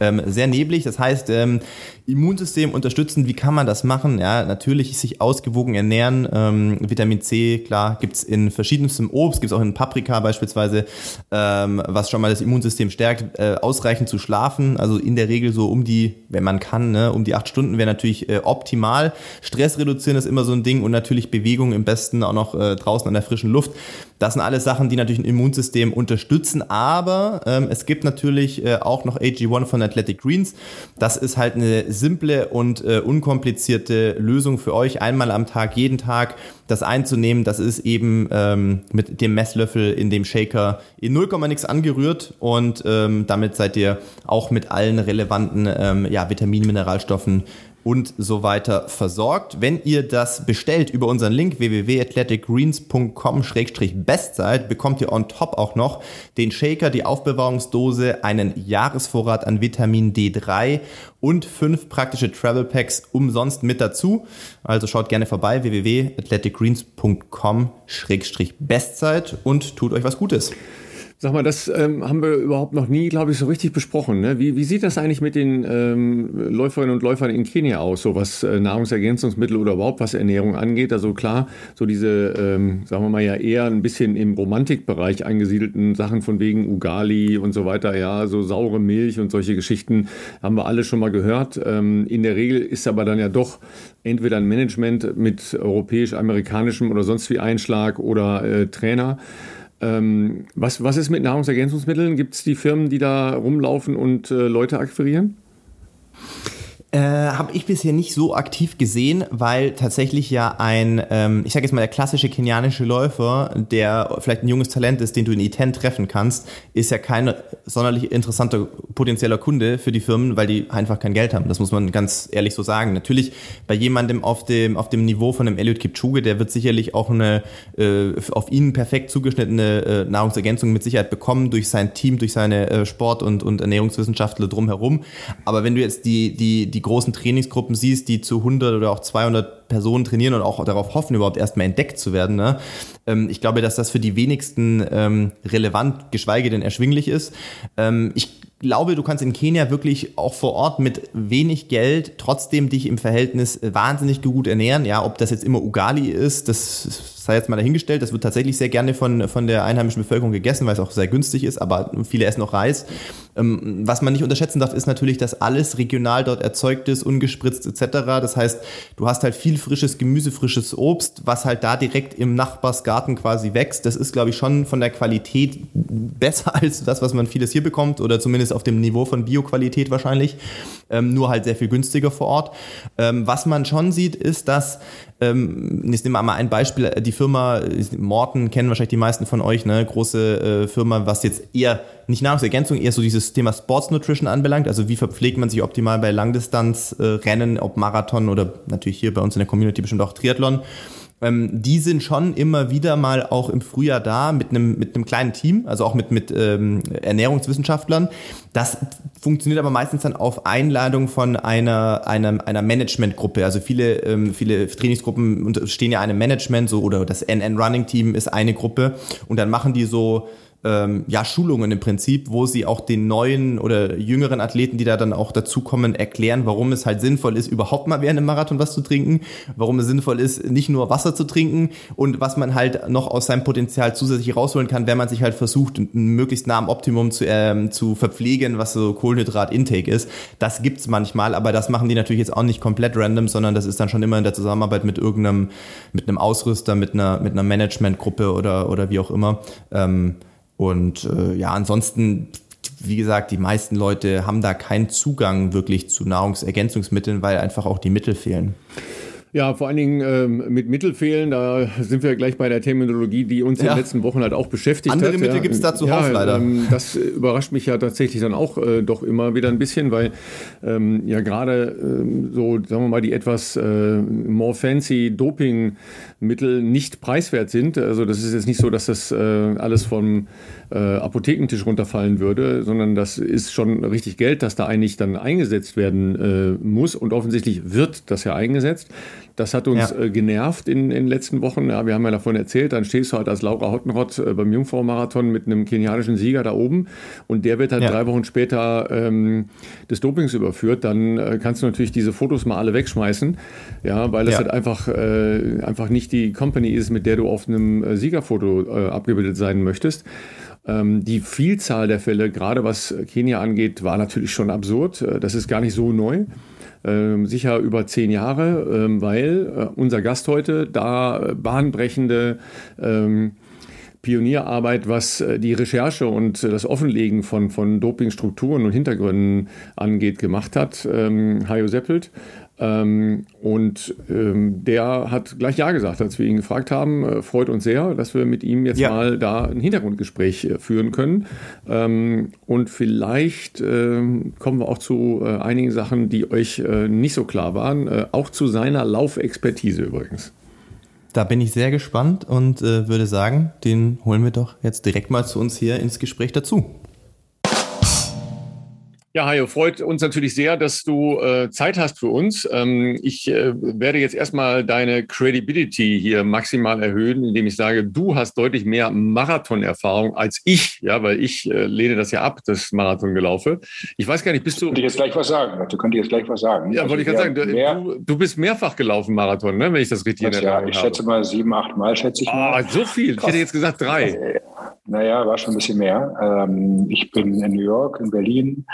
ähm, sehr neblig. Das heißt, ähm, Immunsystem unterstützen, wie kann man das machen? Ja, natürlich sich ausgewogen ernähren. Ähm, Vitamin C, klar, gibt's in verschiedenstem Obst, gibt's auch in Paprika beispielsweise, ähm, was schon mal das Immunsystem stärkt, äh, ausreichend zu schlafen. Also in der Regel so um die, wenn man kann, ne, um die acht Stunden wäre natürlich äh, optimal. Stress reduzieren ist immer so ein Ding und natürlich Bewegung im besten auch noch äh, draußen an der frischen Luft. Das sind alles Sachen, die natürlich ein Immunsystem unterstützen, aber ähm, es gibt natürlich äh, auch noch AG1 von Athletic Greens. Das ist halt eine simple und äh, unkomplizierte Lösung für euch, einmal am Tag, jeden Tag das einzunehmen. Das ist eben ähm, mit dem Messlöffel in dem Shaker in 0, nix angerührt und ähm, damit seid ihr auch mit allen relevanten ähm, ja, Vitaminen, Mineralstoffen und so weiter versorgt. Wenn ihr das bestellt über unseren Link www.athleticgreens.com-bestzeit, bekommt ihr on top auch noch den Shaker, die Aufbewahrungsdose, einen Jahresvorrat an Vitamin D3 und fünf praktische Travel Packs umsonst mit dazu. Also schaut gerne vorbei www.athleticgreens.com-bestzeit und tut euch was Gutes. Sag mal, das ähm, haben wir überhaupt noch nie, glaube ich, so richtig besprochen. Ne? Wie, wie sieht das eigentlich mit den ähm, Läuferinnen und Läufern in Kenia aus, so was äh, Nahrungsergänzungsmittel oder überhaupt was Ernährung angeht? Also klar, so diese, ähm, sagen wir mal ja eher ein bisschen im Romantikbereich angesiedelten Sachen von wegen Ugali und so weiter, ja, so saure Milch und solche Geschichten haben wir alle schon mal gehört. Ähm, in der Regel ist aber dann ja doch entweder ein Management mit europäisch-amerikanischem oder sonst wie Einschlag oder äh, Trainer. Ähm, was, was ist mit Nahrungsergänzungsmitteln? Gibt es die Firmen, die da rumlaufen und äh, Leute akquirieren? Äh, Habe ich bisher nicht so aktiv gesehen, weil tatsächlich ja ein, ähm, ich sage jetzt mal, der klassische kenianische Läufer, der vielleicht ein junges Talent ist, den du in Iten treffen kannst, ist ja kein sonderlich interessanter potenzieller Kunde für die Firmen, weil die einfach kein Geld haben. Das muss man ganz ehrlich so sagen. Natürlich bei jemandem auf dem, auf dem Niveau von einem Elliot Kipchoge, der wird sicherlich auch eine äh, auf ihn perfekt zugeschnittene äh, Nahrungsergänzung mit Sicherheit bekommen durch sein Team, durch seine äh, Sport- und, und Ernährungswissenschaftler drumherum. Aber wenn du jetzt die, die, die die großen Trainingsgruppen siehst, die zu 100 oder auch 200 Personen trainieren und auch darauf hoffen, überhaupt erstmal entdeckt zu werden. Ne? Ähm, ich glaube, dass das für die wenigsten ähm, relevant, geschweige denn erschwinglich ist. Ähm, ich glaube, du kannst in Kenia wirklich auch vor Ort mit wenig Geld trotzdem dich im Verhältnis wahnsinnig gut ernähren. Ja, ob das jetzt immer Ugali ist, das sei jetzt mal dahingestellt. Das wird tatsächlich sehr gerne von, von der einheimischen Bevölkerung gegessen, weil es auch sehr günstig ist, aber viele essen auch Reis. Ähm, was man nicht unterschätzen darf, ist natürlich, dass alles regional dort erzeugt ist, ungespritzt etc. Das heißt, du hast halt viel frisches Gemüse, frisches Obst, was halt da direkt im Nachbarsgarten quasi wächst. Das ist, glaube ich, schon von der Qualität besser *laughs* als das, was man vieles hier bekommt oder zumindest auf dem Niveau von Bioqualität wahrscheinlich. Ähm, nur halt sehr viel günstiger vor Ort. Ähm, was man schon sieht, ist, dass ähm, ich nehme mal ein Beispiel, die Firma Morten kennen wahrscheinlich die meisten von euch, ne, große äh, Firma, was jetzt eher nicht Nahrungsergänzung, eher so dieses Thema Sports Nutrition anbelangt, also wie verpflegt man sich optimal bei Langdistanzrennen, ob Marathon oder natürlich hier bei uns in der Community bestimmt auch Triathlon ähm, die sind schon immer wieder mal auch im Frühjahr da mit einem mit einem kleinen Team, also auch mit mit ähm, Ernährungswissenschaftlern. Das funktioniert aber meistens dann auf Einladung von einer einer, einer Managementgruppe. Also viele ähm, viele Trainingsgruppen stehen ja einem Management so oder das NN Running Team ist eine Gruppe und dann machen die so ähm, ja, Schulungen im Prinzip, wo sie auch den neuen oder jüngeren Athleten, die da dann auch dazukommen, erklären, warum es halt sinnvoll ist, überhaupt mal während einem Marathon was zu trinken, warum es sinnvoll ist, nicht nur Wasser zu trinken und was man halt noch aus seinem Potenzial zusätzlich rausholen kann, wenn man sich halt versucht, möglichst nah am Optimum zu, ähm, zu verpflegen, was so Kohlenhydrat-Intake ist. Das gibt's manchmal, aber das machen die natürlich jetzt auch nicht komplett random, sondern das ist dann schon immer in der Zusammenarbeit mit irgendeinem, mit einem Ausrüster, mit einer, mit einer Managementgruppe oder, oder wie auch immer. Ähm, und äh, ja, ansonsten, wie gesagt, die meisten Leute haben da keinen Zugang wirklich zu Nahrungsergänzungsmitteln, weil einfach auch die Mittel fehlen. Ja, vor allen Dingen ähm, mit Mittelfehlen, da sind wir gleich bei der Terminologie, die uns ja. in den letzten Wochen halt auch beschäftigt Andere hat. Andere Mittel ja. gibt es da zuhauf ja, leider. Ähm, das überrascht mich ja tatsächlich dann auch äh, doch immer wieder ein bisschen, weil ähm, ja gerade ähm, so, sagen wir mal, die etwas äh, more fancy Dopingmittel nicht preiswert sind. Also das ist jetzt nicht so, dass das äh, alles vom äh, Apothekentisch runterfallen würde, sondern das ist schon richtig Geld, das da eigentlich dann eingesetzt werden äh, muss und offensichtlich wird das ja eingesetzt. Das hat uns ja. äh, genervt in, in den letzten Wochen. Ja, wir haben ja davon erzählt, dann stehst du halt als Laura Hottenrott äh, beim Jungfrau-Marathon mit einem kenianischen Sieger da oben und der wird halt ja. drei Wochen später ähm, des Dopings überführt. Dann äh, kannst du natürlich diese Fotos mal alle wegschmeißen, ja, weil es ja. halt einfach, äh, einfach nicht die Company ist, mit der du auf einem äh, Siegerfoto äh, abgebildet sein möchtest. Ähm, die Vielzahl der Fälle, gerade was Kenia angeht, war natürlich schon absurd. Das ist gar nicht so neu ähm, sicher über zehn Jahre, ähm, weil äh, unser Gast heute da bahnbrechende ähm, Pionierarbeit, was äh, die Recherche und das Offenlegen von, von Dopingstrukturen und Hintergründen angeht, gemacht hat, ähm, Hajo Seppelt. Ähm, und ähm, der hat gleich Ja gesagt, als wir ihn gefragt haben. Äh, freut uns sehr, dass wir mit ihm jetzt ja. mal da ein Hintergrundgespräch äh, führen können. Ähm, und vielleicht ähm, kommen wir auch zu äh, einigen Sachen, die euch äh, nicht so klar waren. Äh, auch zu seiner Laufexpertise übrigens. Da bin ich sehr gespannt und äh, würde sagen, den holen wir doch jetzt direkt mal zu uns hier ins Gespräch dazu. Ja, Hajo, freut uns natürlich sehr, dass du äh, Zeit hast für uns. Ähm, ich äh, werde jetzt erstmal deine Credibility hier maximal erhöhen, indem ich sage, du hast deutlich mehr Marathonerfahrung als ich, ja, weil ich äh, lehne das ja ab, das Marathon gelaufen. Ich weiß gar nicht, bist du. Könnte ich jetzt gleich was sagen? Du könntest jetzt gleich was sagen. Ja, also wollte ich gerade sagen. Du, du, bist mehrfach gelaufen Marathon, ne, wenn ich das richtig erinnere. Ja, ich schätze mal sieben, acht Mal, schätze ich mal. Ah, so viel. Krass. Ich hätte jetzt gesagt drei. Äh, naja, war schon ein bisschen mehr. Ähm, ich bin in New York, in Berlin,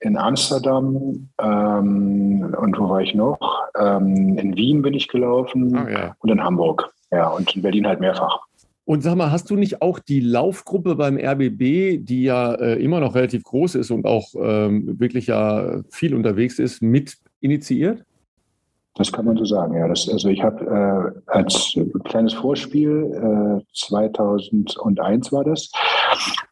in Amsterdam ähm, und wo war ich noch? Ähm, in Wien bin ich gelaufen oh, ja. und in Hamburg. Ja, und in Berlin halt mehrfach. Und sag mal, hast du nicht auch die Laufgruppe beim RBB, die ja äh, immer noch relativ groß ist und auch ähm, wirklich ja viel unterwegs ist, mit initiiert? Das kann man so sagen, ja. Das, also ich habe äh, als kleines Vorspiel, äh, 2001 war das,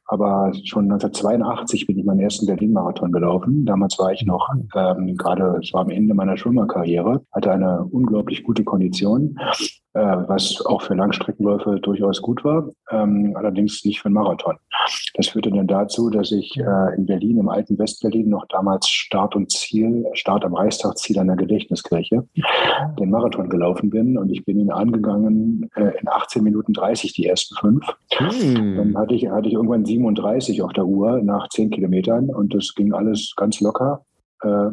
aber schon 1982 bin ich meinen ersten Berlin-Marathon gelaufen. Damals war ich noch ähm, gerade, es war am Ende meiner Schwimmerkarriere, hatte eine unglaublich gute Kondition, äh, was auch für Langstreckenläufe durchaus gut war, ähm, allerdings nicht für einen Marathon. Das führte dann dazu, dass ich äh, in Berlin, im alten Westberlin, noch damals Start und Ziel, Start am Reichstagsziel an der Gedächtniskirche, den Marathon gelaufen bin und ich bin ihn angegangen äh, in 18 Minuten 30 die ersten fünf. Hm. Dann hatte ich, hatte ich irgendwann 37 auf der Uhr nach 10 Kilometern und das ging alles ganz locker. Äh,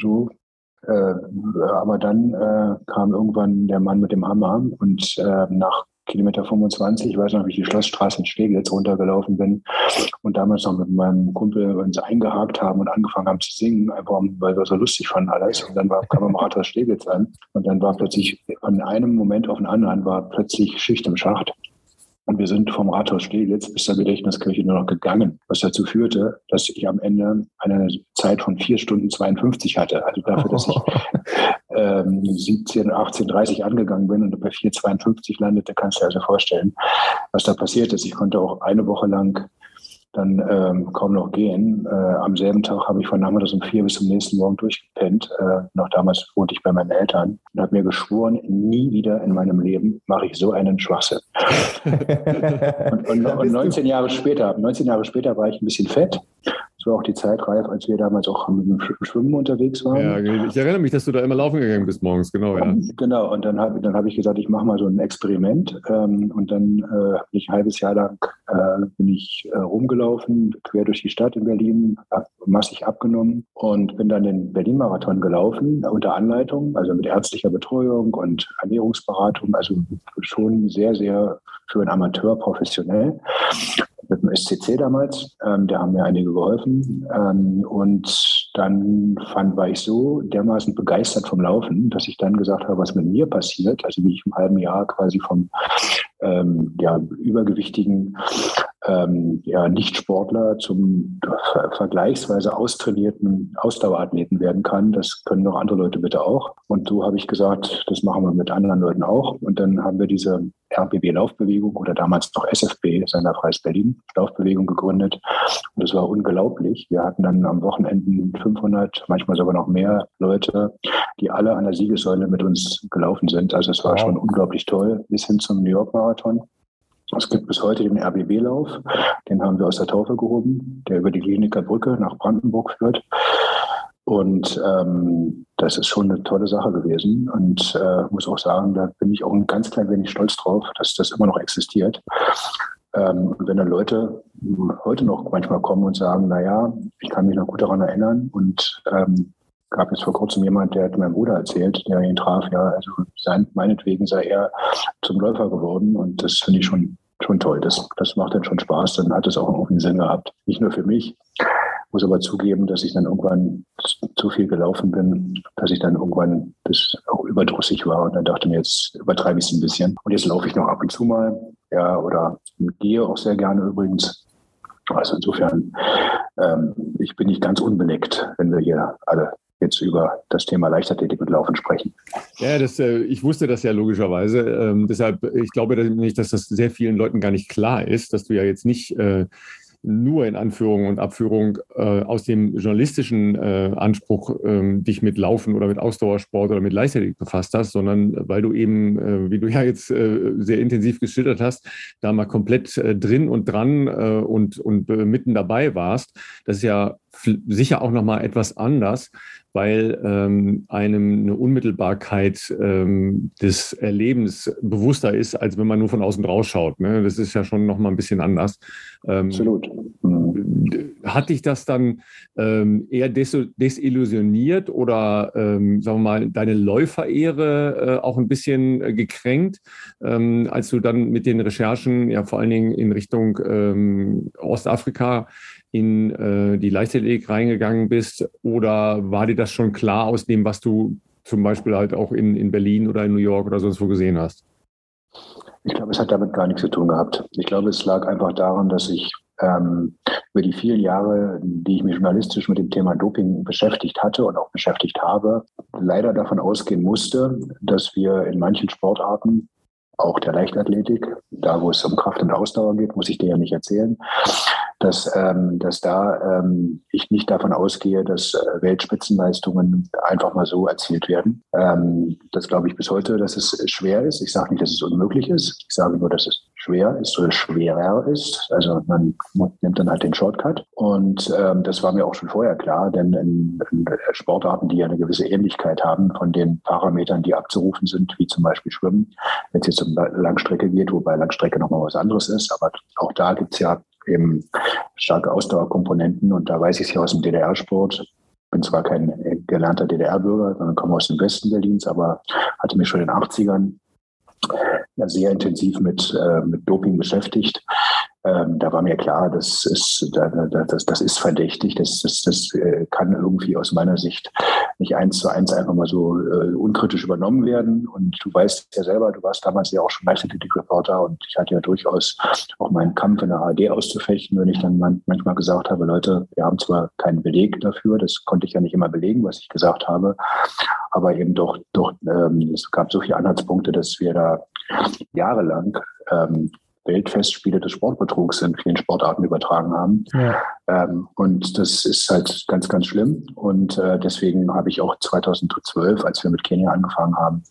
so äh, aber dann äh, kam irgendwann der Mann mit dem Hammer und äh, nach Kilometer 25, ich weiß noch, wie ich die Schlossstraße in Steglitz runtergelaufen bin und damals noch mit meinem Kumpel uns eingehakt haben und angefangen haben zu singen, einfach weil wir so lustig fanden alles. Und dann war, kam am Rathaus Steglitz an und dann war plötzlich von einem Moment auf den anderen war plötzlich Schicht im Schacht. Und wir sind vom Rathaus Steglitz bis zur Gedächtniskirche nur noch gegangen, was dazu führte, dass ich am Ende eine Zeit von vier Stunden 52 hatte. Also dafür, dass ich *laughs* ähm, 17, 18, 30 angegangen bin und bei 4,52 landete, kannst du dir also vorstellen, was da passiert ist. Ich konnte auch eine Woche lang dann ähm, kaum noch gehen. Äh, am selben Tag habe ich von nachmittags um vier bis zum nächsten Morgen durchgepennt. Äh, noch damals wohnte ich bei meinen Eltern und habe mir geschworen, nie wieder in meinem Leben mache ich so einen Schwachsinn. *laughs* und, und, und 19 Jahre später, 19 Jahre später war ich ein bisschen fett. Das war auch die Zeit reif, als wir damals auch mit dem Schwimmen unterwegs waren. Ja, ich erinnere mich, dass du da immer laufen gegangen bist morgens, genau. Ja. Genau, und dann habe dann hab ich gesagt, ich mache mal so ein Experiment. Ähm, und dann äh, bin ich ein halbes Jahr lang äh, bin ich äh, rumgelaufen, quer durch die Stadt in Berlin, habe massig abgenommen und bin dann den Berlin-Marathon gelaufen, unter Anleitung, also mit ärztlicher Betreuung und Ernährungsberatung, also schon sehr, sehr für einen Amateur professionell mit dem SCC damals. Ähm, da haben mir einige geholfen. Ähm, und dann fand, war ich so dermaßen begeistert vom Laufen, dass ich dann gesagt habe, was mit mir passiert, also wie ich im halben Jahr quasi vom ähm, ja, übergewichtigen ähm, ja, Nicht-Sportler zum ver vergleichsweise austrainierten Ausdauerathleten werden kann. Das können noch andere Leute bitte auch. Und so habe ich gesagt, das machen wir mit anderen Leuten auch. Und dann haben wir diese RBB-Laufbewegung oder damals noch SFB, seiner Freies Berlin, Laufbewegung gegründet. Und das war unglaublich. Wir hatten dann am Wochenende 500, manchmal sogar noch mehr Leute, die alle an der Siegessäule mit uns gelaufen sind. Also es war wow. schon unglaublich toll, bis hin zum New York Marathon. Es gibt bis heute den RBB-Lauf, den haben wir aus der Taufe gehoben, der über die Kliniker Brücke nach Brandenburg führt. Und ähm, das ist schon eine tolle Sache gewesen. Und äh, muss auch sagen, da bin ich auch ein ganz klein wenig stolz drauf, dass das immer noch existiert. Ähm, und wenn dann Leute heute noch manchmal kommen und sagen, naja, ich kann mich noch gut daran erinnern und ähm, gab es vor kurzem jemand, der hat meinem Bruder erzählt, der ihn traf, ja, also sein, meinetwegen sei er zum Läufer geworden und das finde ich schon, schon toll. Das, das macht dann schon Spaß, dann hat es auch einen Sinn gehabt. Nicht nur für mich, muss aber zugeben, dass ich dann irgendwann zu viel gelaufen bin, dass ich dann irgendwann das auch überdrüssig war und dann dachte mir, jetzt übertreibe ich es ein bisschen. Und jetzt laufe ich noch ab und zu mal, ja, oder gehe auch sehr gerne übrigens. Also insofern, ähm, ich bin nicht ganz unbeleckt, wenn wir hier alle jetzt über das Thema Leichtathletik und Laufen sprechen. Ja, das, äh, ich wusste das ja logischerweise. Ähm, deshalb, ich glaube nicht, dass das sehr vielen Leuten gar nicht klar ist, dass du ja jetzt nicht äh, nur in Anführung und Abführung äh, aus dem journalistischen Anspruch ähm, dich mit Laufen oder mit Ausdauersport oder mit Leichtathletik befasst hast, sondern weil du eben, wie du ja jetzt sehr intensiv geschildert hast, da mal komplett drin und dran und, und mitten dabei warst. Das ist ja sicher auch nochmal etwas anders, weil ähm, einem eine Unmittelbarkeit ähm, des Erlebens bewusster ist, als wenn man nur von außen drauf schaut. Ne? Das ist ja schon nochmal ein bisschen anders. Ähm, Absolut. Hat dich das dann ähm, eher des desillusioniert oder, ähm, sagen wir mal, deine Läuferehre äh, auch ein bisschen äh, gekränkt, ähm, als du dann mit den Recherchen, ja vor allen Dingen in Richtung Ostafrika, in äh, die Leichtathletik reingegangen bist? Oder war dir das schon klar aus dem, was du zum Beispiel halt auch in, in Berlin oder in New York oder sonst wo gesehen hast? Ich glaube, es hat damit gar nichts zu tun gehabt. Ich glaube, es lag einfach daran, dass ich ähm, über die vielen Jahre, die ich mich journalistisch mit dem Thema Doping beschäftigt hatte und auch beschäftigt habe, leider davon ausgehen musste, dass wir in manchen Sportarten auch der Leichtathletik, da wo es um Kraft und Ausdauer geht, muss ich dir ja nicht erzählen, dass, ähm, dass da ähm, ich nicht davon ausgehe, dass äh, Weltspitzenleistungen einfach mal so erzielt werden. Ähm, das glaube ich bis heute, dass es schwer ist. Ich sage nicht, dass es unmöglich ist. Ich sage nur, dass es schwer ist oder schwerer ist. Also man nimmt dann halt den Shortcut. Und ähm, das war mir auch schon vorher klar, denn in, in Sportarten, die ja eine gewisse Ähnlichkeit haben von den Parametern, die abzurufen sind, wie zum Beispiel Schwimmen, wenn es jetzt um Langstrecke geht, wobei Langstrecke nochmal was anderes ist, aber auch da gibt es ja eben starke Ausdauerkomponenten und da weiß ich es ja aus dem DDR-Sport. Bin zwar kein gelernter DDR-Bürger, sondern komme aus dem Westen Berlins, aber hatte mich schon in den 80ern ja, sehr intensiv mit, äh, mit Doping beschäftigt. Ähm, da war mir klar, das ist, das, das ist verdächtig, das, das, das äh, kann irgendwie aus meiner Sicht nicht eins zu eins einfach mal so äh, unkritisch übernommen werden. Und du weißt ja selber, du warst damals ja auch schon Leichtathletik-Reporter und ich hatte ja durchaus auch meinen Kampf in der ARD auszufechten, wenn ich dann manchmal gesagt habe, Leute, wir haben zwar keinen Beleg dafür, das konnte ich ja nicht immer belegen, was ich gesagt habe, aber eben doch, doch ähm, es gab so viele Anhaltspunkte, dass wir da jahrelang ähm, Weltfestspiele des Sportbetrugs in vielen Sportarten übertragen haben. Ja. Ähm, und das ist halt ganz, ganz schlimm. Und äh, deswegen habe ich auch 2012, als wir mit Kenia angefangen haben,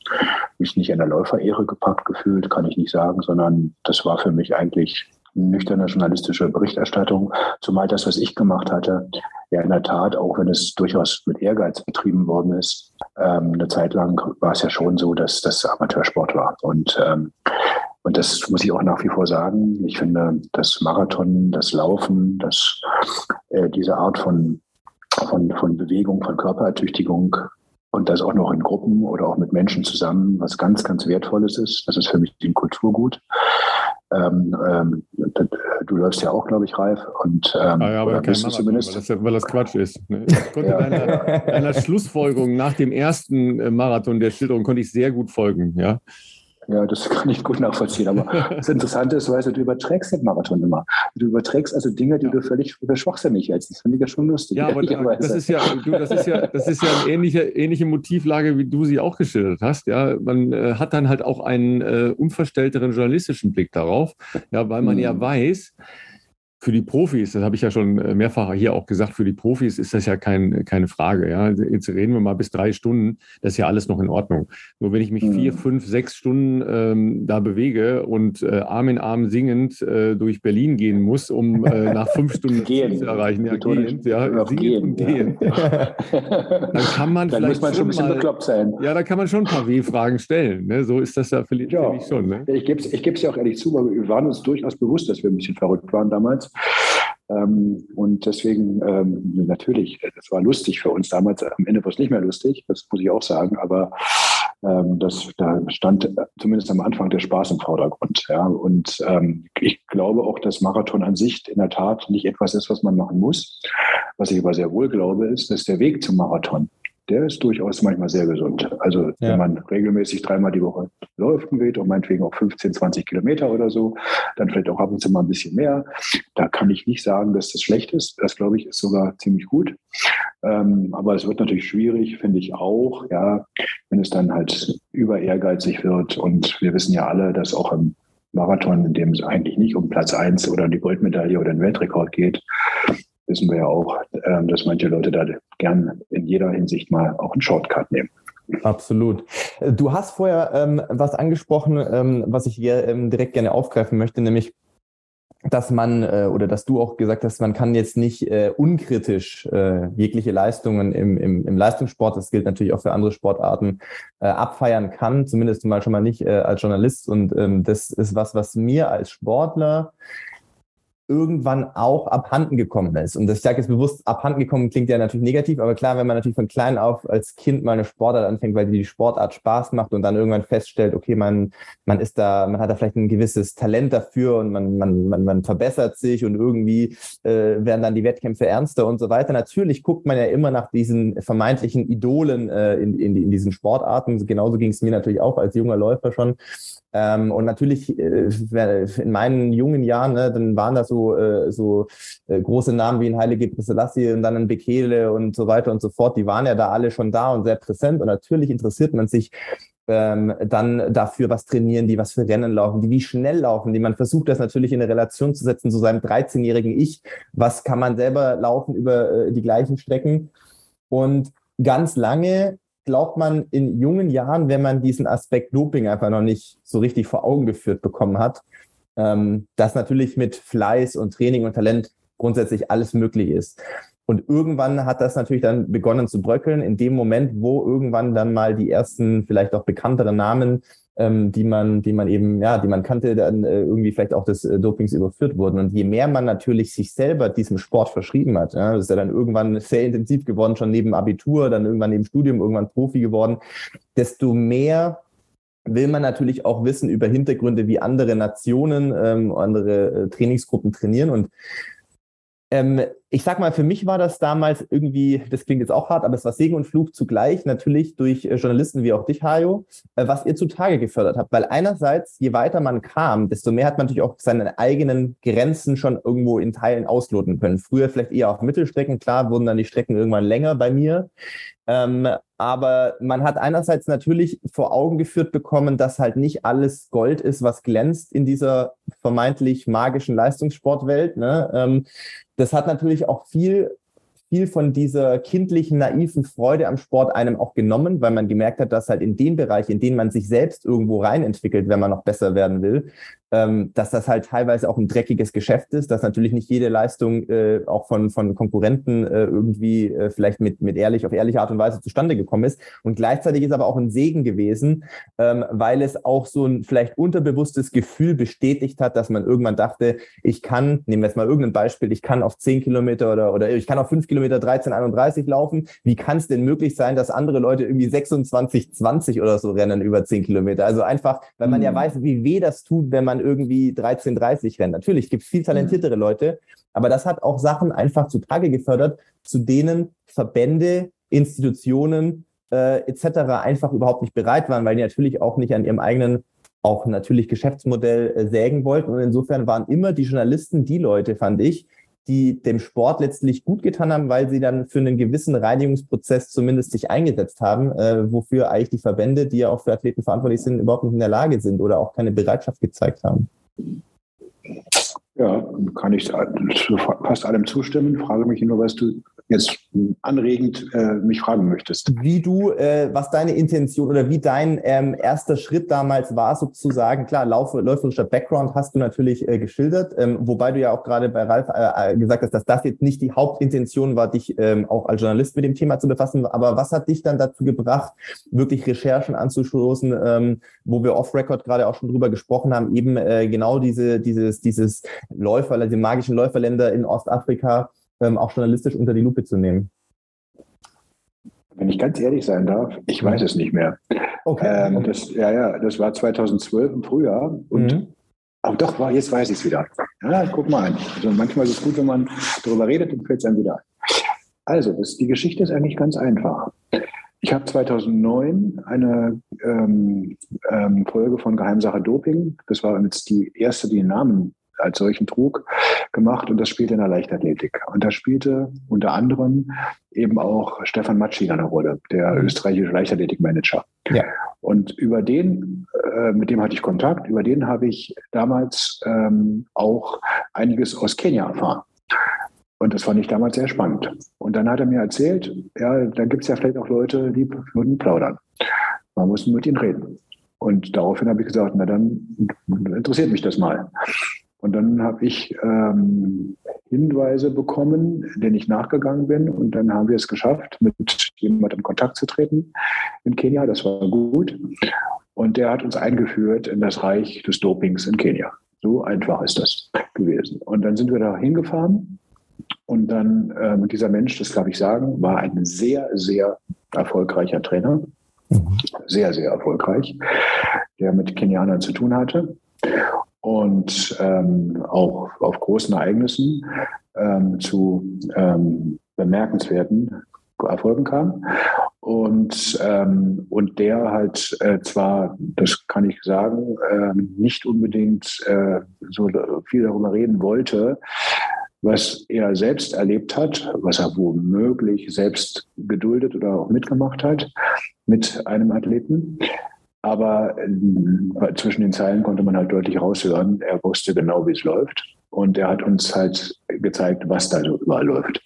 mich nicht in der Läuferehre gepackt gefühlt, kann ich nicht sagen, sondern das war für mich eigentlich nüchterne journalistische Berichterstattung, zumal das, was ich gemacht hatte, ja in der Tat, auch wenn es durchaus mit Ehrgeiz betrieben worden ist, ähm, eine Zeit lang war es ja schon so, dass das Amateursport war. Und ähm, und das muss ich auch nach wie vor sagen. Ich finde, das Marathon, das Laufen, das, äh, diese Art von, von, von Bewegung, von Körperertüchtigung und das auch noch in Gruppen oder auch mit Menschen zusammen, was ganz, ganz Wertvolles ist. Das ist für mich ein Kulturgut. Ähm, ähm, du läufst ja auch, glaube ich, reif. Und, ähm, ah ja, aber kein Marathon, zumindest. Weil, das, weil das Quatsch ist. Ne? Ich konnte ja. deiner, *laughs* deiner Schlussfolgerung nach dem ersten äh, Marathon der Schilderung konnte ich sehr gut folgen. Ja. Ja, das *laughs* kann ich gut nachvollziehen. Aber *laughs* das Interessante ist, weißt du, du überträgst den Marathon immer. Du überträgst also Dinge, die ja. du völlig für schwachsinnig hältst. Das finde ich ja schon lustig. Ja, aber das ist ja, du, das ist ja, das ist ja eine ähnliche, ähnliche Motivlage, wie du sie auch geschildert hast. Ja, man äh, hat dann halt auch einen äh, unverstellteren journalistischen Blick darauf, ja, weil man mhm. ja weiß, für die Profis, das habe ich ja schon äh, mehrfach hier auch gesagt, für die Profis ist das ja kein, keine Frage. Ja. Jetzt reden wir mal bis drei Stunden, das ist ja alles noch in Ordnung. Nur wenn ich mich mhm. vier, fünf, sechs Stunden ähm, da bewege und äh, Arm in Arm singend äh, durch Berlin gehen muss, um äh, nach fünf Stunden *laughs* gehen. zu erreichen, ja, gehend, ja, gehen, und gehen, ja. dann kann man dann vielleicht muss man schon ein bisschen mal, bekloppt sein. Ja, da kann man schon ein paar W-Fragen stellen. Ne? So ist das ja vielleicht ja. schon. Ne? Ich gebe es ich ja auch ehrlich zu, weil wir waren uns durchaus bewusst, dass wir ein bisschen verrückt waren damals. Ähm, und deswegen ähm, natürlich, das war lustig für uns damals. Am Ende war es nicht mehr lustig, das muss ich auch sagen, aber ähm, das, da stand zumindest am Anfang der Spaß im Vordergrund. Ja. Und ähm, ich glaube auch, dass Marathon an sich in der Tat nicht etwas ist, was man machen muss. Was ich aber sehr wohl glaube, ist, dass der Weg zum Marathon der ist durchaus manchmal sehr gesund. Also ja. wenn man regelmäßig dreimal die Woche läuft geht und meinetwegen auch 15, 20 Kilometer oder so, dann vielleicht auch ab und zu mal ein bisschen mehr. Da kann ich nicht sagen, dass das schlecht ist. Das glaube ich ist sogar ziemlich gut. Ähm, aber es wird natürlich schwierig, finde ich auch, ja, wenn es dann halt über ehrgeizig wird. Und wir wissen ja alle, dass auch im Marathon, in dem es eigentlich nicht um Platz eins oder die Goldmedaille oder den Weltrekord geht, wissen wir ja auch, ähm, dass manche Leute da gern in jeder Hinsicht mal auch einen Shortcut nehmen. Absolut. Du hast vorher ähm, was angesprochen, ähm, was ich hier ähm, direkt gerne aufgreifen möchte, nämlich dass man äh, oder dass du auch gesagt hast, man kann jetzt nicht äh, unkritisch äh, jegliche Leistungen im, im, im Leistungssport, das gilt natürlich auch für andere Sportarten, äh, abfeiern kann, zumindest mal schon mal nicht äh, als Journalist. Und ähm, das ist was, was mir als Sportler irgendwann auch abhanden gekommen ist. Und das sage jetzt bewusst, abhanden gekommen klingt ja natürlich negativ, aber klar, wenn man natürlich von klein auf als Kind mal eine Sportart anfängt, weil die Sportart Spaß macht und dann irgendwann feststellt, okay, man, man ist da, man hat da vielleicht ein gewisses Talent dafür und man, man, man, man verbessert sich und irgendwie äh, werden dann die Wettkämpfe ernster und so weiter. Natürlich guckt man ja immer nach diesen vermeintlichen Idolen äh, in, in, in diesen Sportarten. Genauso ging es mir natürlich auch als junger Läufer schon. Ähm, und natürlich äh, in meinen jungen Jahren, ne, dann waren da so, äh, so äh, große Namen wie ein Heilige Selassie und dann ein Bekele und so weiter und so fort. Die waren ja da alle schon da und sehr präsent. Und natürlich interessiert man sich ähm, dann dafür, was trainieren die, was für Rennen laufen die, wie schnell laufen die. Man versucht das natürlich in eine Relation zu setzen zu seinem 13-jährigen Ich. Was kann man selber laufen über äh, die gleichen Strecken? Und ganz lange glaubt man in jungen Jahren, wenn man diesen Aspekt Doping einfach noch nicht so richtig vor Augen geführt bekommen hat, ähm, dass natürlich mit Fleiß und Training und Talent grundsätzlich alles möglich ist. Und irgendwann hat das natürlich dann begonnen zu bröckeln, in dem Moment, wo irgendwann dann mal die ersten, vielleicht auch bekannteren Namen ähm, die man, die man eben, ja, die man kannte, dann äh, irgendwie vielleicht auch des äh, Dopings überführt wurden. Und je mehr man natürlich sich selber diesem Sport verschrieben hat, ja, das ist ja dann irgendwann sehr intensiv geworden, schon neben Abitur, dann irgendwann neben Studium, irgendwann Profi geworden, desto mehr will man natürlich auch wissen über Hintergründe, wie andere Nationen, ähm, andere äh, Trainingsgruppen trainieren. Und ähm, ich sag mal, für mich war das damals irgendwie, das klingt jetzt auch hart, aber es war Segen und Fluch zugleich, natürlich durch äh, Journalisten wie auch dich, Hajo, äh, was ihr zutage gefördert habt. Weil einerseits, je weiter man kam, desto mehr hat man natürlich auch seine eigenen Grenzen schon irgendwo in Teilen ausloten können. Früher vielleicht eher auf Mittelstrecken, klar, wurden dann die Strecken irgendwann länger bei mir. Ähm, aber man hat einerseits natürlich vor Augen geführt bekommen, dass halt nicht alles Gold ist, was glänzt in dieser vermeintlich magischen Leistungssportwelt. Ne? Ähm, das hat natürlich auch viel viel von dieser kindlichen, naiven Freude am Sport einem auch genommen, weil man gemerkt hat, dass halt in den Bereich, in den man sich selbst irgendwo rein entwickelt, wenn man noch besser werden will, ähm, dass das halt teilweise auch ein dreckiges Geschäft ist, dass natürlich nicht jede Leistung äh, auch von, von Konkurrenten äh, irgendwie äh, vielleicht mit, mit ehrlich, auf ehrliche Art und Weise zustande gekommen ist. Und gleichzeitig ist aber auch ein Segen gewesen, ähm, weil es auch so ein vielleicht unterbewusstes Gefühl bestätigt hat, dass man irgendwann dachte, ich kann, nehmen wir jetzt mal irgendein Beispiel, ich kann auf 10 Kilometer oder, oder ich kann auf 5 Kilometer 13, 31 laufen. Wie kann es denn möglich sein, dass andere Leute irgendwie 26, 20 oder so rennen über 10 Kilometer? Also einfach, weil man mhm. ja weiß, wie weh das tut, wenn man irgendwie 13,30 rennt. Natürlich gibt es viel talentiertere Leute, aber das hat auch Sachen einfach zutage gefördert, zu denen Verbände, Institutionen äh, etc. einfach überhaupt nicht bereit waren, weil die natürlich auch nicht an ihrem eigenen auch natürlich Geschäftsmodell äh, sägen wollten. Und insofern waren immer die Journalisten die Leute, fand ich, die dem Sport letztlich gut getan haben, weil sie dann für einen gewissen Reinigungsprozess zumindest sich eingesetzt haben, äh, wofür eigentlich die Verbände, die ja auch für Athleten verantwortlich sind, überhaupt nicht in der Lage sind oder auch keine Bereitschaft gezeigt haben. Ja, kann ich zu fast allem zustimmen. Frage mich nur, was du jetzt anregend äh, mich fragen möchtest. Wie du, äh, was deine Intention oder wie dein ähm, erster Schritt damals war, sozusagen, klar, Lauf, läuferischer Background hast du natürlich äh, geschildert, ähm, wobei du ja auch gerade bei Ralf äh, äh, gesagt hast, dass das jetzt nicht die Hauptintention war, dich ähm, auch als Journalist mit dem Thema zu befassen. Aber was hat dich dann dazu gebracht, wirklich Recherchen anzustoßen, ähm, wo wir off-Record gerade auch schon drüber gesprochen haben, eben äh, genau diese, dieses, dieses Läufer, also die magischen Läuferländer in Ostafrika, ähm, auch journalistisch unter die Lupe zu nehmen? Wenn ich ganz ehrlich sein darf, ich weiß es nicht mehr. Okay. Ähm, das, ja, ja, das war 2012 im Frühjahr und mhm. Aber doch, jetzt weiß ich es wieder. Ja, guck mal an. Also manchmal ist es gut, wenn man darüber redet, dann fällt es einem wieder ein. Also, das, die Geschichte ist eigentlich ganz einfach. Ich habe 2009 eine ähm, ähm, Folge von Geheimsache Doping, das war jetzt die erste, die den Namen als solchen trug, gemacht und das spielte in der Leichtathletik. Und da spielte unter anderem eben auch Stefan Matschin eine Rolle, der mhm. österreichische Leichtathletikmanager. Ja. Und über den, äh, mit dem hatte ich Kontakt, über den habe ich damals ähm, auch einiges aus Kenia erfahren. Und das fand ich damals sehr spannend. Und dann hat er mir erzählt, ja, da gibt es ja vielleicht auch Leute, die würden plaudern. Man muss mit ihnen reden. Und daraufhin habe ich gesagt, na dann interessiert mich das mal. Und dann habe ich ähm, Hinweise bekommen, denen ich nachgegangen bin. Und dann haben wir es geschafft, mit jemandem in Kontakt zu treten in Kenia. Das war gut. Und der hat uns eingeführt in das Reich des Dopings in Kenia. So einfach ist das gewesen. Und dann sind wir da hingefahren. Und dann, ähm, dieser Mensch, das darf ich sagen, war ein sehr, sehr erfolgreicher Trainer. Mhm. Sehr, sehr erfolgreich, der mit Kenianern zu tun hatte und ähm, auch auf großen Ereignissen ähm, zu ähm, bemerkenswerten Erfolgen kam. Und, ähm, und der halt äh, zwar, das kann ich sagen, äh, nicht unbedingt äh, so viel darüber reden wollte, was er selbst erlebt hat, was er womöglich selbst geduldet oder auch mitgemacht hat mit einem Athleten. Aber äh, zwischen den Zeilen konnte man halt deutlich raushören, er wusste genau, wie es läuft. Und er hat uns halt gezeigt, was da so überall läuft.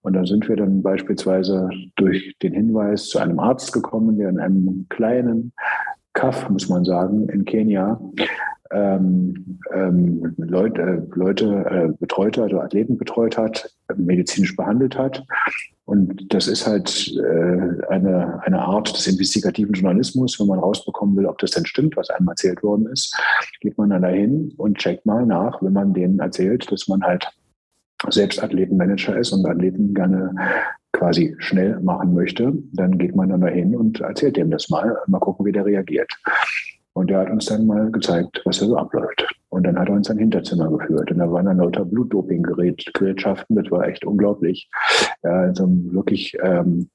Und da sind wir dann beispielsweise durch den Hinweis zu einem Arzt gekommen, der in einem kleinen Kaff, muss man sagen, in Kenia ähm, ähm, Leute, Leute äh, betreut hat oder Athleten betreut hat, medizinisch behandelt hat. Und das ist halt äh, eine, eine Art des investigativen Journalismus. Wenn man rausbekommen will, ob das denn stimmt, was einem erzählt worden ist, geht man dann dahin und checkt mal nach, wenn man denen erzählt, dass man halt selbst Athletenmanager ist und Athleten gerne quasi schnell machen möchte, dann geht man dann dahin und erzählt dem das mal, mal gucken, wie der reagiert. Und der hat uns dann mal gezeigt, was da so abläuft. Und dann hat er uns ein Hinterzimmer geführt. Und da waren dann lauter Blutdoping-Gerätschaften. Das war echt unglaublich. Ja, in so einem wirklich ähm,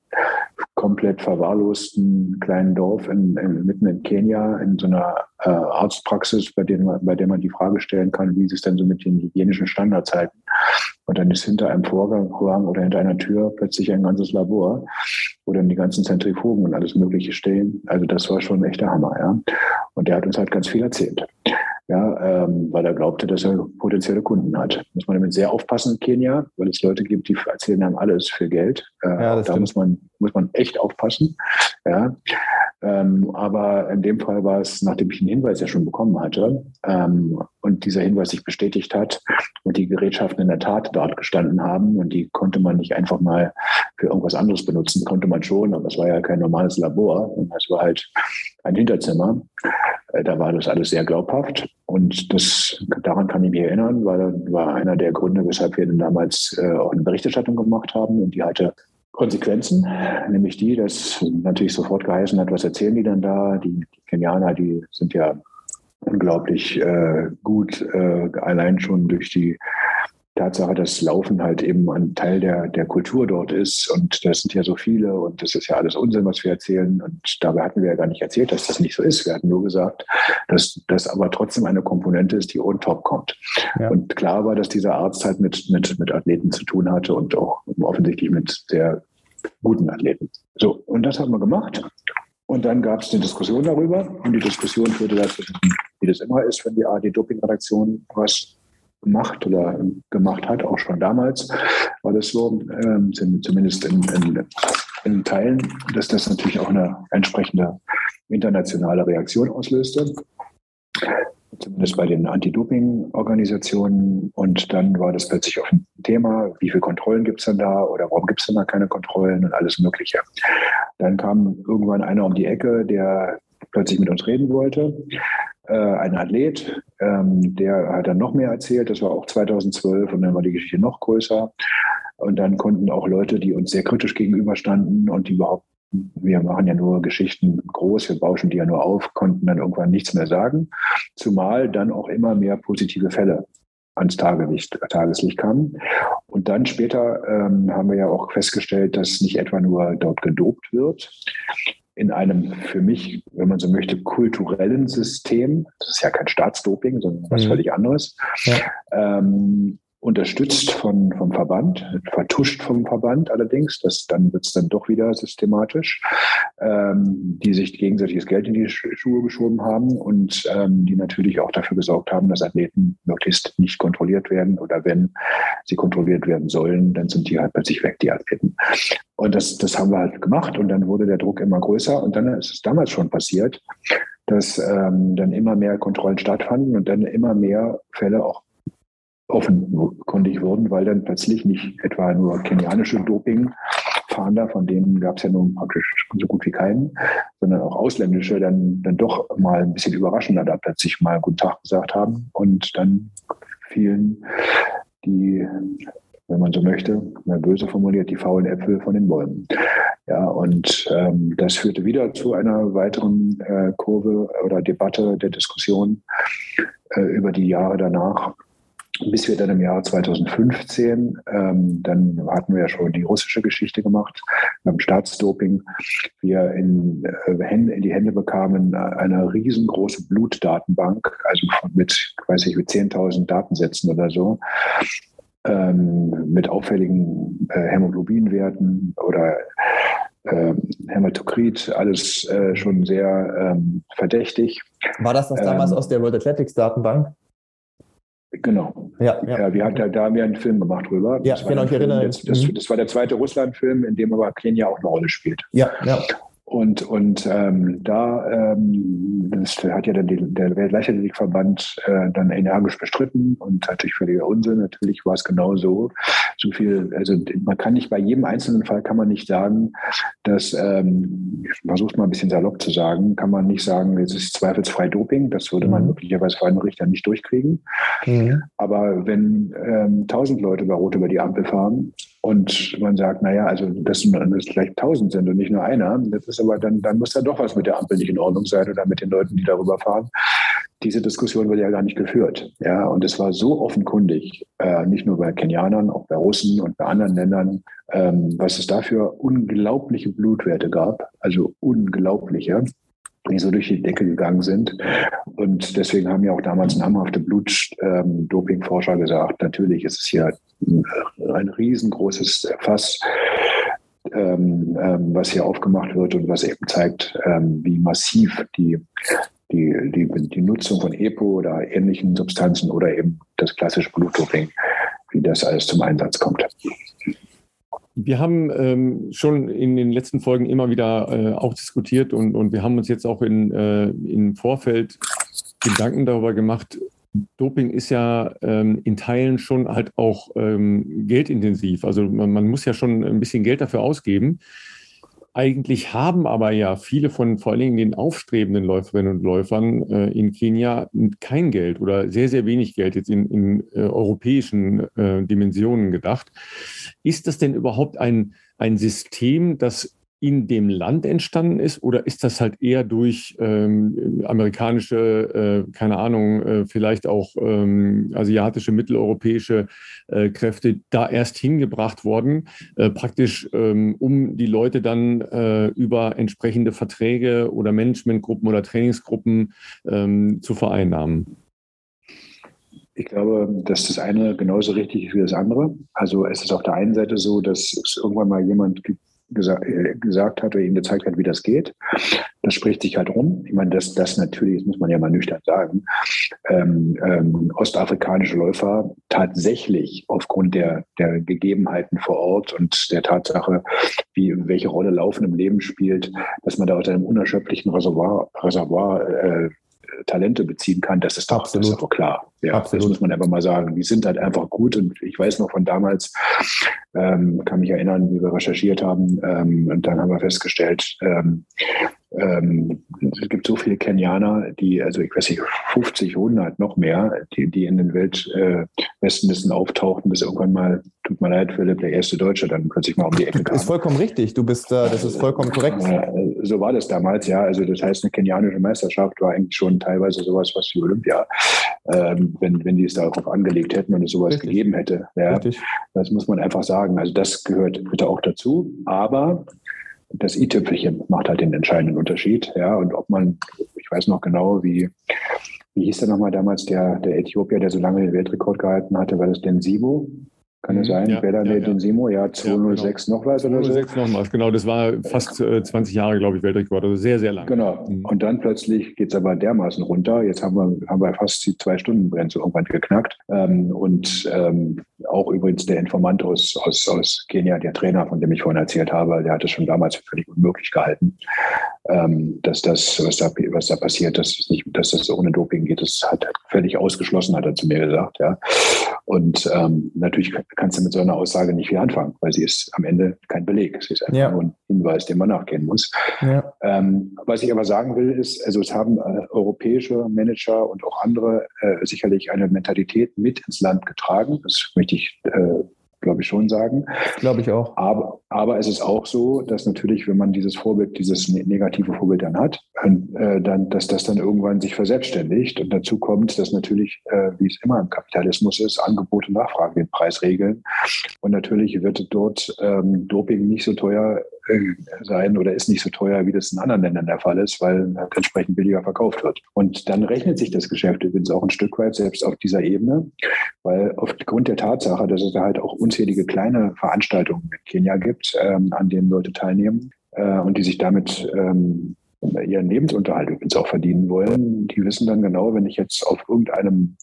komplett verwahrlosten kleinen Dorf in, in, mitten in Kenia, in so einer äh, Arztpraxis, bei, dem, bei der man die Frage stellen kann, wie sie es denn so mit den hygienischen Standards halten. Und dann ist hinter einem Vorgang oder hinter einer Tür plötzlich ein ganzes Labor, wo dann die ganzen Zentrifugen und alles Mögliche stehen. Also das war schon echt der Hammer, ja. Und der hat uns halt ganz viel erzählt ja, ähm, weil er glaubte, dass er potenzielle Kunden hat. Muss man damit sehr aufpassen in Kenia, weil es Leute gibt, die erzählen einem alles für Geld. Äh, ja, da muss man, muss man echt aufpassen. Ja. Ähm, aber in dem Fall war es, nachdem ich einen Hinweis ja schon bekommen hatte ähm, und dieser Hinweis sich bestätigt hat und die Gerätschaften in der Tat dort gestanden haben und die konnte man nicht einfach mal für irgendwas anderes benutzen, konnte man schon, aber es war ja kein normales Labor es war halt ein Hinterzimmer. Äh, da war das alles sehr glaubhaft und das, daran kann ich mich erinnern, weil war einer der Gründe, weshalb wir dann damals äh, auch eine Berichterstattung gemacht haben und die hatte Konsequenzen, nämlich die, dass natürlich sofort geheißen hat, was erzählen die denn da? Die, die Kenianer, die sind ja unglaublich äh, gut, äh, allein schon durch die Tatsache, dass Laufen halt eben ein Teil der, der Kultur dort ist und das sind ja so viele und das ist ja alles Unsinn, was wir erzählen und dabei hatten wir ja gar nicht erzählt, dass das nicht so ist. Wir hatten nur gesagt, dass das aber trotzdem eine Komponente ist, die on top kommt. Ja. Und klar war, dass dieser Arzt halt mit, mit, mit Athleten zu tun hatte und auch offensichtlich mit sehr guten Athleten. So, und das haben wir gemacht. Und dann gab es eine Diskussion darüber und die Diskussion führte dazu, wie das immer ist, wenn die AD-Doping-Redaktion was gemacht oder gemacht hat, auch schon damals war das so, ähm, zumindest in, in, in Teilen, dass das natürlich auch eine entsprechende internationale Reaktion auslöste zumindest bei den Anti-Doping-Organisationen. Und dann war das plötzlich auch ein Thema, wie viele Kontrollen gibt es denn da oder warum gibt es denn da keine Kontrollen und alles Mögliche. Dann kam irgendwann einer um die Ecke, der plötzlich mit uns reden wollte äh, ein Athlet, ähm, der hat dann noch mehr erzählt. Das war auch 2012 und dann war die Geschichte noch größer. Und dann konnten auch Leute, die uns sehr kritisch gegenüberstanden und die überhaupt, wir machen ja nur Geschichten groß, wir bauschen die ja nur auf, konnten dann irgendwann nichts mehr sagen. Zumal dann auch immer mehr positive Fälle ans Tageslicht, Tageslicht kamen. Und dann später ähm, haben wir ja auch festgestellt, dass nicht etwa nur dort gedopt wird, in einem für mich, wenn man so möchte, kulturellen System. Das ist ja kein Staatsdoping, sondern was mhm. völlig anderes. Ja. Ähm, unterstützt von, vom Verband, vertuscht vom Verband allerdings, das, dann wird es dann doch wieder systematisch, ähm, die sich gegenseitiges Geld in die Schuhe geschoben haben und ähm, die natürlich auch dafür gesorgt haben, dass Athleten möglichst nicht kontrolliert werden oder wenn sie kontrolliert werden sollen, dann sind die halt plötzlich weg, die Athleten. Und das, das haben wir halt gemacht und dann wurde der Druck immer größer und dann ist es damals schon passiert, dass ähm, dann immer mehr Kontrollen stattfanden und dann immer mehr Fälle auch offenkundig wurden, weil dann plötzlich nicht etwa nur kenianische Dopingfahnder, von denen gab es ja nun praktisch so gut wie keinen, sondern auch ausländische dann, dann doch mal ein bisschen überraschender da plötzlich mal Guten Tag gesagt haben und dann fielen die, wenn man so möchte, mal böse formuliert, die faulen Äpfel von den Bäumen. Ja, und ähm, das führte wieder zu einer weiteren äh, Kurve oder Debatte der Diskussion äh, über die Jahre danach bis wir dann im Jahr 2015, ähm, dann hatten wir ja schon die russische Geschichte gemacht beim Staatsdoping, wir in, äh, Hände, in die Hände bekamen eine riesengroße Blutdatenbank, also mit, weiß ich, mit 10.000 Datensätzen oder so, ähm, mit auffälligen äh, Hämoglobinwerten oder äh, Hämatokrit, alles äh, schon sehr ähm, verdächtig. War das das damals ähm, aus der World Athletics Datenbank? Genau. Ja, ja. ja wir hatten, da haben wir einen Film gemacht drüber. Ja, das genau, ich erinnere mich. Das, das, war der zweite Russland-Film, in dem aber Kenia auch eine Rolle spielt. Ja, ja. Und, und ähm, da ähm, das hat ja dann die, der Weltleichtathletikverband äh, dann energisch bestritten und natürlich völliger Unsinn. Natürlich war es genau so. So viel, also man kann nicht bei jedem einzelnen Fall kann man nicht sagen, dass, ähm, ich versuche mal ein bisschen salopp zu sagen, kann man nicht sagen, es ist zweifelsfrei Doping, das würde man mhm. möglicherweise vor einem Richter nicht durchkriegen. Mhm. Aber wenn ähm, tausend Leute bei Rot über die Ampel fahren und man sagt, naja, also das, das vielleicht tausend sind und nicht nur einer, das ist aber dann, dann muss da doch was mit der Ampel nicht in Ordnung sein oder mit den Leuten, die darüber fahren. Diese Diskussion wurde ja gar nicht geführt. Ja, und es war so offenkundig, äh, nicht nur bei Kenianern, auch bei Russen und bei anderen Ländern, ähm, was es dafür unglaubliche Blutwerte gab, also unglaubliche die so durch die Decke gegangen sind. Und deswegen haben ja auch damals namhafte Blutdopingforscher ähm, gesagt, natürlich ist es hier ein riesengroßes Fass, ähm, ähm, was hier aufgemacht wird und was eben zeigt, ähm, wie massiv die, die, die, die Nutzung von EPO oder ähnlichen Substanzen oder eben das klassische Blutdoping, wie das alles zum Einsatz kommt. Wir haben ähm, schon in den letzten Folgen immer wieder äh, auch diskutiert und, und wir haben uns jetzt auch in, äh, im Vorfeld Gedanken darüber gemacht. Doping ist ja ähm, in Teilen schon halt auch ähm, geldintensiv. Also man, man, muss ja schon ein bisschen Geld dafür ausgeben. Eigentlich haben aber ja viele von vor allen Dingen den aufstrebenden Läuferinnen und Läufern äh, in Kenia kein Geld oder sehr, sehr wenig Geld jetzt in, in äh, europäischen äh, Dimensionen gedacht. Ist das denn überhaupt ein, ein System, das in dem Land entstanden ist oder ist das halt eher durch ähm, amerikanische, äh, keine Ahnung, äh, vielleicht auch ähm, asiatische, mitteleuropäische äh, Kräfte da erst hingebracht worden, äh, praktisch ähm, um die Leute dann äh, über entsprechende Verträge oder Managementgruppen oder Trainingsgruppen ähm, zu vereinnahmen? Ich glaube, dass das eine genauso richtig ist wie das andere. Also es ist auf der einen Seite so, dass es irgendwann mal jemand gibt, gesagt, äh, gesagt hat oder ihm gezeigt hat, wie das geht. Das spricht sich halt rum. Ich meine, dass das natürlich, das muss man ja mal nüchtern sagen, ähm, ähm, ostafrikanische Läufer tatsächlich aufgrund der, der Gegebenheiten vor Ort und der Tatsache, wie, welche Rolle Laufen im Leben spielt, dass man da aus einem unerschöpflichen Reservoir, Reservoir äh, Talente beziehen kann, das ist doch, Absolut. Das ist doch klar. Ja, Absolut. das muss man einfach mal sagen. Die sind halt einfach gut und ich weiß noch von damals, ähm, kann mich erinnern, wie wir recherchiert haben ähm, und dann haben wir festgestellt, ähm, ähm, es gibt so viele Kenianer, die, also ich weiß nicht, 50, 100, noch mehr, die, die in den Weltbestenlisten äh, auftauchten, bis irgendwann mal, tut mir leid, Philipp, der erste Deutsche dann plötzlich mal um die Ecke kam. Ist vollkommen richtig, du bist, äh, das ist vollkommen korrekt. Äh, so war das damals, ja. Also das heißt, eine kenianische Meisterschaft war eigentlich schon teilweise sowas, was wie Olympia, ähm, wenn, wenn die es darauf angelegt hätten und es sowas richtig. gegeben hätte. Ja. Richtig. Das muss man einfach sagen. Also das gehört bitte auch dazu. Aber das i-Tüpfelchen macht halt den entscheidenden Unterschied. Ja, und ob man, ich weiß noch genau, wie, wie hieß der nochmal damals, der, der Äthiopier, der so lange den Weltrekord gehalten hatte, war das denn Sibo? Kann es mhm. sein? Ja, Bella ja, ja. Simo, ja, 206 ja, genau. noch was oder so? 206 noch was, genau. Das war fast äh, 20 Jahre, glaube ich, Weltrekord. Also sehr, sehr lang. Genau. Mhm. Und dann plötzlich geht es aber dermaßen runter. Jetzt haben wir, haben wir fast die Zwei-Stunden-Grenze irgendwann geknackt. Ähm, und ähm, auch übrigens der Informant aus, aus, aus Kenia, der Trainer, von dem ich vorhin erzählt habe, der hat es schon damals für völlig unmöglich gehalten, ähm, dass das, was da, was da passiert, dass, es nicht, dass das ohne Doping geht. Das hat völlig ausgeschlossen, hat er zu mir gesagt. Ja. Und ähm, natürlich kannst du mit so einer Aussage nicht viel anfangen, weil sie ist am Ende kein Beleg. Sie ist einfach ja. nur ein Hinweis, den man nachgehen muss. Ja. Ähm, was ich aber sagen will, ist, also es haben äh, europäische Manager und auch andere äh, sicherlich eine Mentalität mit ins Land getragen. Das möchte ich äh, glaube ich, schon sagen. Glaube ich auch. Aber, aber es ist auch so, dass natürlich, wenn man dieses Vorbild, dieses ne-, negative Vorbild dann hat, äh, dann, dass das dann irgendwann sich verselbstständigt. Und dazu kommt, dass natürlich, äh, wie es immer im Kapitalismus ist, Angebot und Nachfrage den Preis regeln. Und natürlich wird dort ähm, Doping nicht so teuer sein oder ist nicht so teuer, wie das in anderen Ländern der Fall ist, weil entsprechend billiger verkauft wird. Und dann rechnet sich das Geschäft übrigens auch ein Stück weit selbst auf dieser Ebene, weil aufgrund der Tatsache, dass es da halt auch unzählige kleine Veranstaltungen in Kenia gibt, ähm, an denen Leute teilnehmen äh, und die sich damit ähm, ihren Lebensunterhalt übrigens auch verdienen wollen, die wissen dann genau, wenn ich jetzt auf irgendeinem,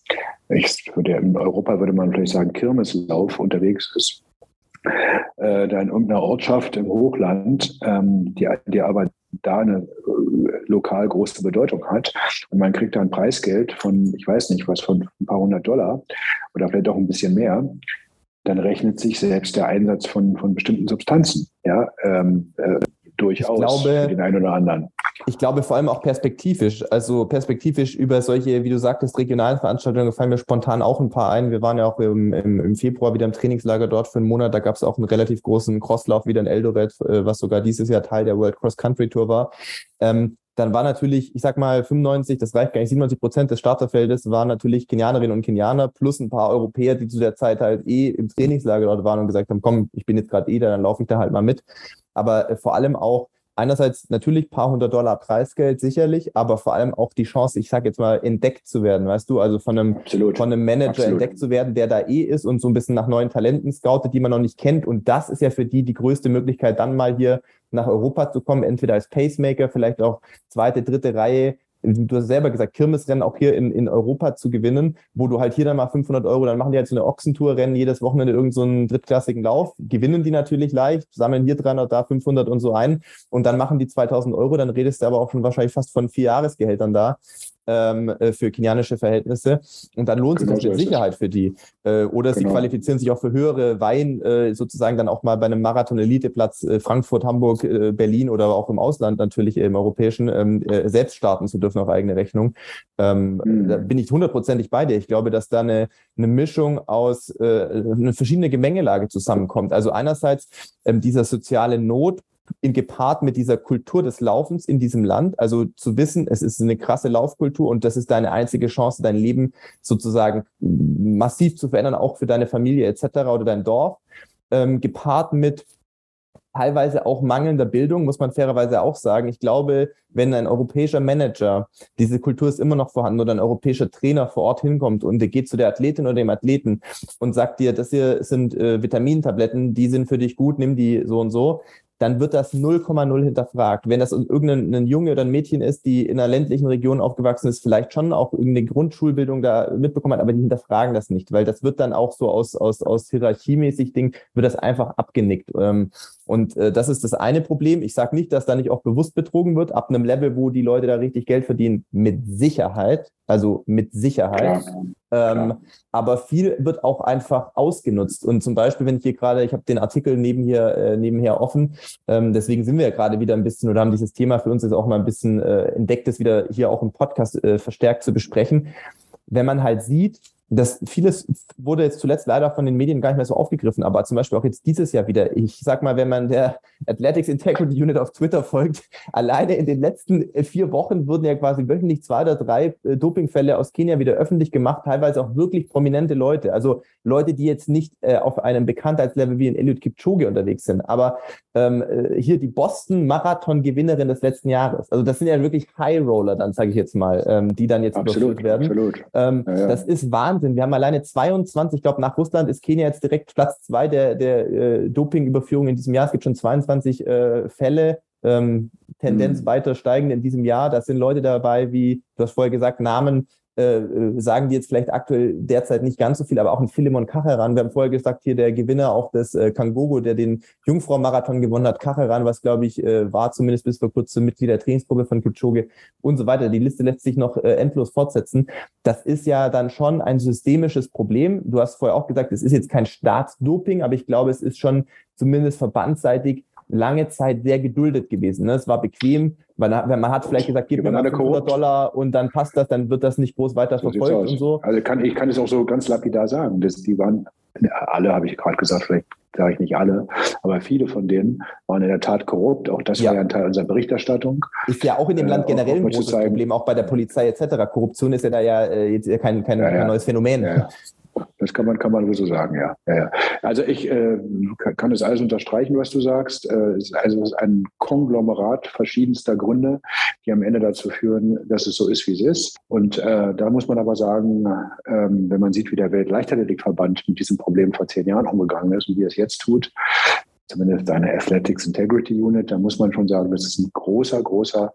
ich würde, in Europa würde man vielleicht sagen, Kirmeslauf unterwegs ist, äh, da in irgendeiner Ortschaft im Hochland, ähm, die, die aber da eine äh, lokal große Bedeutung hat. Und man kriegt da ein Preisgeld von, ich weiß nicht was, von ein paar hundert Dollar oder vielleicht auch ein bisschen mehr dann rechnet sich selbst der Einsatz von, von bestimmten Substanzen, ja, ähm, äh, durchaus glaube, für den einen oder anderen. Ich glaube vor allem auch perspektivisch. Also perspektivisch über solche, wie du sagtest, regionalen Veranstaltungen fallen mir spontan auch ein paar ein. Wir waren ja auch im, im, im Februar wieder im Trainingslager dort für einen Monat. Da gab es auch einen relativ großen Crosslauf wieder in Eldoret, äh, was sogar dieses Jahr Teil der World Cross Country Tour war. Ähm, dann war natürlich, ich sag mal 95, das reicht gar nicht, 97 Prozent des Starterfeldes waren natürlich Kenianerinnen und Kenianer plus ein paar Europäer, die zu der Zeit halt eh im Trainingslager dort waren und gesagt haben, komm, ich bin jetzt gerade eh da, dann laufe ich da halt mal mit. Aber äh, vor allem auch einerseits natürlich ein paar hundert Dollar Preisgeld sicherlich, aber vor allem auch die Chance, ich sage jetzt mal, entdeckt zu werden, weißt du, also von einem, von einem Manager Absolut. entdeckt zu werden, der da eh ist und so ein bisschen nach neuen Talenten scoutet, die man noch nicht kennt. Und das ist ja für die die größte Möglichkeit, dann mal hier nach Europa zu kommen, entweder als Pacemaker, vielleicht auch zweite, dritte Reihe du hast selber gesagt, Kirmesrennen auch hier in, in Europa zu gewinnen, wo du halt hier dann mal 500 Euro, dann machen die halt so eine Ochsentour-Rennen jedes Wochenende irgendeinen so drittklassigen Lauf, gewinnen die natürlich leicht, sammeln hier 300, da 500 und so ein und dann machen die 2000 Euro, dann redest du aber auch schon wahrscheinlich fast von vier Jahresgehältern da ähm, äh, für kenianische Verhältnisse. Und dann lohnt genau sich das mit Sicherheit für die. Äh, oder genau. sie qualifizieren sich auch für höhere Weihen, äh, sozusagen dann auch mal bei einem Marathon-Eliteplatz äh, Frankfurt, Hamburg, äh, Berlin oder auch im Ausland natürlich im europäischen ähm, äh, selbst starten zu dürfen auf eigene Rechnung. Ähm, mhm. Da bin ich hundertprozentig bei dir. Ich glaube, dass da eine, eine Mischung aus äh, eine verschiedene Gemengelage zusammenkommt. Also einerseits ähm, dieser soziale Not, in gepaart mit dieser Kultur des Laufens in diesem Land. Also zu wissen, es ist eine krasse Laufkultur und das ist deine einzige Chance, dein Leben sozusagen massiv zu verändern, auch für deine Familie etc. oder dein Dorf. Ähm, gepaart mit teilweise auch mangelnder Bildung, muss man fairerweise auch sagen. Ich glaube, wenn ein europäischer Manager, diese Kultur ist immer noch vorhanden, oder ein europäischer Trainer vor Ort hinkommt und der geht zu der Athletin oder dem Athleten und sagt dir, das hier sind äh, Vitamintabletten, die sind für dich gut, nimm die so und so, dann wird das 0,0 hinterfragt. Wenn das irgendein Junge oder ein Mädchen ist, die in einer ländlichen Region aufgewachsen ist, vielleicht schon auch irgendeine Grundschulbildung da mitbekommen hat, aber die hinterfragen das nicht, weil das wird dann auch so aus, aus, aus hierarchiemäßig Ding, wird das einfach abgenickt. Ähm, und äh, das ist das eine Problem. Ich sage nicht, dass da nicht auch bewusst betrogen wird, ab einem Level, wo die Leute da richtig Geld verdienen, mit Sicherheit, also mit Sicherheit. Ähm, aber viel wird auch einfach ausgenutzt. Und zum Beispiel, wenn ich hier gerade, ich habe den Artikel neben hier, äh, nebenher offen, ähm, deswegen sind wir ja gerade wieder ein bisschen oder haben dieses Thema für uns jetzt auch mal ein bisschen äh, entdeckt, das wieder hier auch im Podcast äh, verstärkt zu besprechen. Wenn man halt sieht, das vieles wurde jetzt zuletzt leider von den Medien gar nicht mehr so aufgegriffen, aber zum Beispiel auch jetzt dieses Jahr wieder. Ich sag mal, wenn man der Athletics Integrity Unit auf Twitter folgt, *laughs* alleine in den letzten äh, vier Wochen wurden ja quasi wöchentlich zwei oder drei äh, Dopingfälle aus Kenia wieder öffentlich gemacht, teilweise auch wirklich prominente Leute. Also Leute, die jetzt nicht äh, auf einem Bekanntheitslevel wie in Eliud Kipchoge unterwegs sind, aber ähm, äh, hier die Boston Marathon-Gewinnerin des letzten Jahres. Also das sind ja wirklich High Roller, dann sage ich jetzt mal, ähm, die dann jetzt absolut, überführt werden. Absolut. Ähm, ja, ja. Das ist Wahnsinn. Wir haben alleine 22, ich glaube, nach Russland ist Kenia jetzt direkt Platz zwei der, der äh, Doping-Überführung in diesem Jahr. Es gibt schon 22 äh, Fälle. Ähm, Tendenz mhm. weiter steigend in diesem Jahr. Da sind Leute dabei, wie du hast vorher gesagt, Namen äh, äh, sagen die jetzt vielleicht aktuell derzeit nicht ganz so viel, aber auch ein Philemon Kacheran. Wir haben vorher gesagt, hier der Gewinner auch des äh, Kangogo, der den Jungfrau-Marathon gewonnen hat, Kacheran, was glaube ich äh, war zumindest bis vor kurzem Mitglied der Trainingsgruppe von Kipchoge und so weiter. Die Liste lässt sich noch äh, endlos fortsetzen. Das ist ja dann schon ein systemisches Problem. Du hast vorher auch gesagt, es ist jetzt kein Staatsdoping, aber ich glaube, es ist schon zumindest verbandsseitig lange Zeit sehr geduldet gewesen. Ne? Es war bequem, weil man hat vielleicht gesagt, gib mir mal 500 Dollar und dann passt das, dann wird das nicht groß weiter verfolgt und so. Also kann, ich kann es auch so ganz lapidar sagen, dass die waren, alle habe ich gerade gesagt, vielleicht sage ich nicht alle, aber viele von denen waren in der Tat korrupt. Auch das ja. war ja ein Teil unserer Berichterstattung. Ist ja auch in dem Land äh, generell ein großes Problem, auch bei der Polizei etc. Korruption ist ja da ja äh, jetzt kein, kein, ja, ja. kein neues Phänomen. Das kann man, kann man so sagen, ja. ja, ja. Also ich äh, kann es alles unterstreichen, was du sagst. Äh, es ist also ein Konglomerat verschiedenster Gründe, die am Ende dazu führen, dass es so ist, wie es ist. Und äh, da muss man aber sagen, ähm, wenn man sieht, wie der Weltleichtathletikverband mit diesem Problem vor zehn Jahren umgegangen ist und wie er es jetzt tut, zumindest eine Athletics Integrity Unit, da muss man schon sagen, das ist ein großer, großer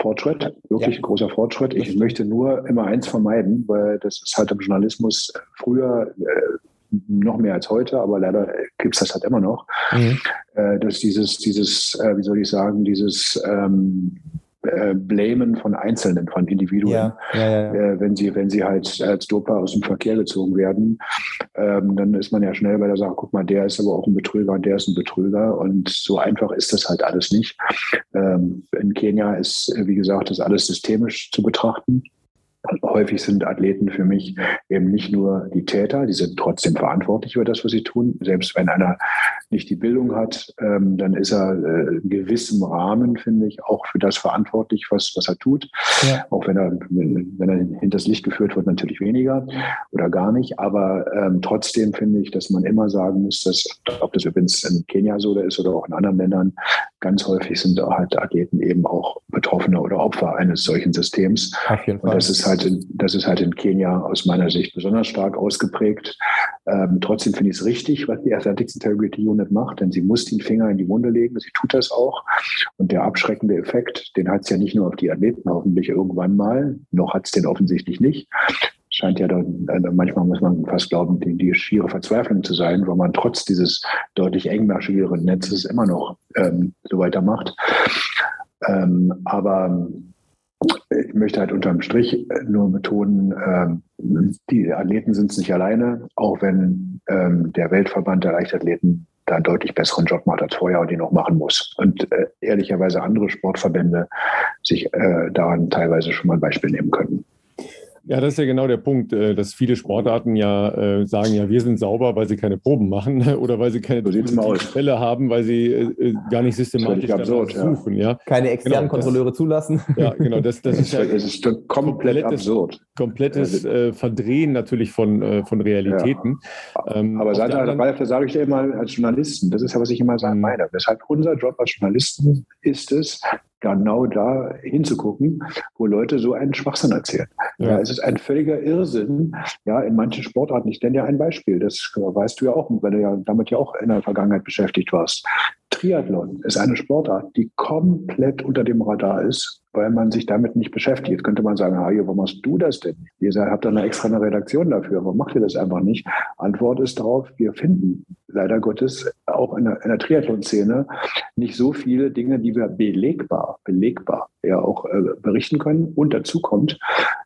Fortschritt, wirklich ja. großer Fortschritt. Ich möchte nur immer eins vermeiden, weil das ist halt im Journalismus früher äh, noch mehr als heute, aber leider gibt es das halt immer noch, mhm. äh, dass dieses, dieses, äh, wie soll ich sagen, dieses ähm, äh, Blamen von Einzelnen, von Individuen, ja, ja, ja, äh, wenn sie, wenn sie halt als Doper aus dem Verkehr gezogen werden, ähm, dann ist man ja schnell bei der Sache, guck mal, der ist aber auch ein Betrüger und der ist ein Betrüger und so einfach ist das halt alles nicht. Ähm, in Kenia ist, wie gesagt, das alles systemisch zu betrachten. Häufig sind Athleten für mich eben nicht nur die Täter, die sind trotzdem verantwortlich für das, was sie tun. Selbst wenn einer nicht die Bildung hat, ähm, dann ist er äh, in gewissem Rahmen, finde ich, auch für das verantwortlich, was, was er tut. Ja. Auch wenn er, wenn er hinters Licht geführt wird, natürlich weniger oder gar nicht. Aber ähm, trotzdem finde ich, dass man immer sagen muss, dass, ob das übrigens in Kenia so ist oder auch in anderen Ländern, ganz häufig sind halt Athleten eben auch Betroffene oder Opfer eines solchen Systems. Auf jeden Fall. Und das ist halt in, das ist halt in Kenia aus meiner Sicht besonders stark ausgeprägt. Ähm, trotzdem finde ich es richtig, was die Athletics Integrity Unit macht, denn sie muss den Finger in die Wunde legen. Sie tut das auch. Und der abschreckende Effekt, den hat es ja nicht nur auf die Athleten hoffentlich irgendwann mal, noch hat es den offensichtlich nicht scheint ja dann, also manchmal muss man fast glauben, die, die schiere Verzweiflung zu sein, weil man trotz dieses deutlich engmaschigeren Netzes immer noch ähm, so weitermacht. Ähm, aber ich möchte halt unterm Strich nur betonen, ähm, die Athleten sind es nicht alleine, auch wenn ähm, der Weltverband der Leichtathleten da einen deutlich besseren Job macht als vorher und den auch machen muss. Und äh, ehrlicherweise andere Sportverbände sich äh, daran teilweise schon mal ein Beispiel nehmen könnten. Ja, das ist ja genau der Punkt, äh, dass viele Sportarten ja äh, sagen, ja, wir sind sauber, weil sie keine Proben machen *laughs* oder weil sie keine so Fälle haben, weil sie äh, gar nicht systematisch absurd, suchen. Ja. Keine externen genau, Kontrolleure das, zulassen. *laughs* Ja, genau. Das, das ist ja es ist komplett absurd. Komplettes äh, Verdrehen natürlich von, von Realitäten. Ja. Ähm, Aber seit, anderen, Ralf, das sage ich dir immer als Journalisten, das ist ja, was ich immer sagen mhm. meine. Weshalb unser Job als Journalisten ist es, genau da hinzugucken, wo Leute so einen Schwachsinn erzählen. Ja. ja. es ist ein völliger Irrsinn, ja, in manchen Sportarten. Ich nenne dir ein Beispiel, das weißt du ja auch, weil du ja damit ja auch in der Vergangenheit beschäftigt warst. Triathlon ist eine Sportart, die komplett unter dem Radar ist, weil man sich damit nicht beschäftigt. Jetzt könnte man sagen, ah, warum machst du das denn? Ihr habt da eine extra eine Redaktion dafür. Warum macht ihr das einfach nicht? Antwort ist darauf, wir finden leider Gottes auch in der, in der Triathlon-Szene nicht so viele Dinge, die wir belegbar, belegbar ja auch äh, berichten können. Und dazu kommt,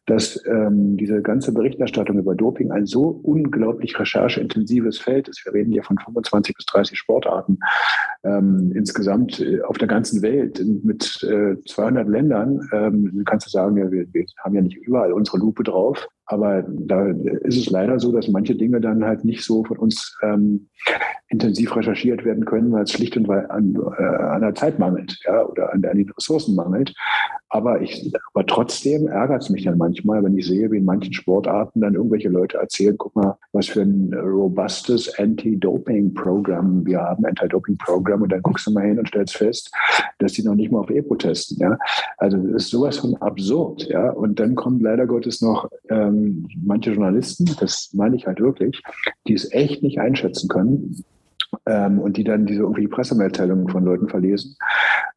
dass ähm, diese ganze Berichterstattung über Doping ein so unglaublich rechercheintensives Feld ist. Wir reden hier von 25 bis 30 Sportarten ähm, insgesamt äh, auf der ganzen Welt mit äh, 200 Ländern. Ähm, du kannst du sagen, ja, wir, wir haben ja nicht überall unsere Lupe drauf. Aber da ist es leider so, dass manche Dinge dann halt nicht so von uns ähm, intensiv recherchiert werden können, weil es schlicht und weil an, äh, an der Zeit mangelt ja, oder an, an den Ressourcen mangelt. Aber, ich, aber trotzdem ärgert es mich dann manchmal, wenn ich sehe, wie in manchen Sportarten dann irgendwelche Leute erzählen, guck mal, was für ein robustes Anti-Doping-Programm wir haben, Anti-Doping-Programm, und dann guckst du mal hin und stellst fest, dass die noch nicht mal auf EPO testen. Ja? Also das ist sowas von absurd. Ja? Und dann kommen leider Gottes noch ähm, manche Journalisten, das meine ich halt wirklich, die es echt nicht einschätzen können, ähm, und die dann diese irgendwie Pressemitteilungen von Leuten verlesen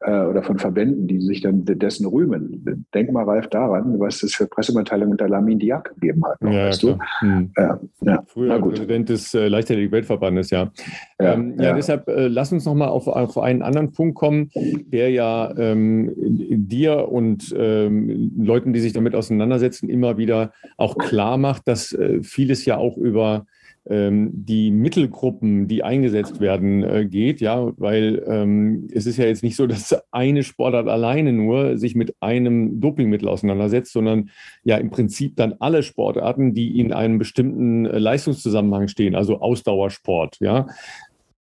äh, oder von Verbänden, die sich dann dessen rühmen. Denk mal, Ralf, daran, was es für Pressemitteilungen unter Lamin Diak gegeben hat. Noch, ja, weißt du? Hm. Ja, ja. Früher Präsident des äh, Leichtathletik-Weltverbandes, ja. Ja, ähm, ja, deshalb äh, lass uns nochmal auf, auf einen anderen Punkt kommen, der ja ähm, dir und ähm, Leuten, die sich damit auseinandersetzen, immer wieder auch klar macht, dass äh, vieles ja auch über die Mittelgruppen, die eingesetzt werden, äh, geht, ja, weil ähm, es ist ja jetzt nicht so, *laughs* dass eine Sportart alleine nur sich mit einem Dopingmittel auseinandersetzt, sondern ja im Prinzip dann alle Sportarten, die in einem bestimmten äh, Leistungszusammenhang stehen, also Ausdauersport, ja.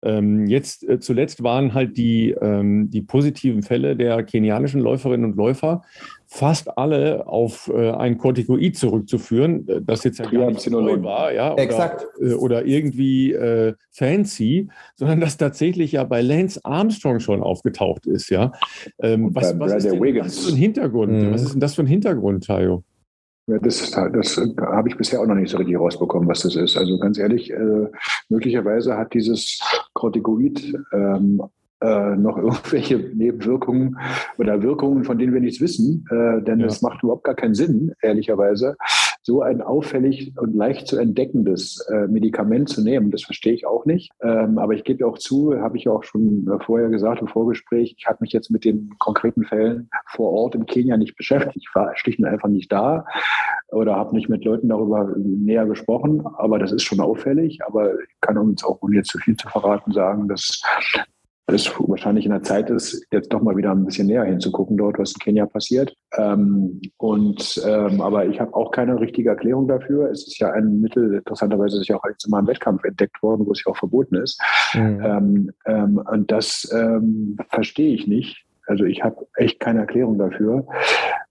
Ähm, jetzt äh, zuletzt waren halt die, ähm, die positiven Fälle der kenianischen Läuferinnen und Läufer fast alle auf äh, ein Corticoid zurückzuführen, äh, das jetzt ja gar nicht neu war, ja, oder, Exakt. Äh, oder irgendwie äh, fancy, sondern das tatsächlich ja bei Lance Armstrong schon aufgetaucht ist, ja. Ähm, was, was, ist denn, was ist für ein Hintergrund? Mhm. Was ist denn das für ein Hintergrund, Tayo? Ja, das, das habe ich bisher auch noch nicht so richtig rausbekommen, was das ist. Also ganz ehrlich, äh, möglicherweise hat dieses Corticoid ähm, äh, noch *laughs* irgendwelche Nebenwirkungen oder Wirkungen, von denen wir nichts wissen, äh, denn es ja. macht überhaupt gar keinen Sinn, ehrlicherweise, so ein auffällig und leicht zu entdeckendes äh, Medikament zu nehmen, das verstehe ich auch nicht. Ähm, aber ich gebe auch zu, habe ich auch schon äh, vorher gesagt im Vorgespräch, ich habe mich jetzt mit den konkreten Fällen vor Ort in Kenia nicht beschäftigt. Ich war schlicht und einfach nicht da oder habe nicht mit Leuten darüber näher gesprochen. Aber das ist schon auffällig. Aber ich kann uns auch, ohne jetzt zu viel zu verraten, sagen, dass es wahrscheinlich in der Zeit ist, jetzt doch mal wieder ein bisschen näher hinzugucken dort, was in Kenia passiert. Ähm, und ähm, aber ich habe auch keine richtige Erklärung dafür. Es ist ja ein Mittel, interessanterweise ist ja auch jetzt mal im Wettkampf entdeckt worden, wo es ja auch verboten ist. Mhm. Ähm, ähm und das ähm, verstehe ich nicht. Also ich habe echt keine Erklärung dafür.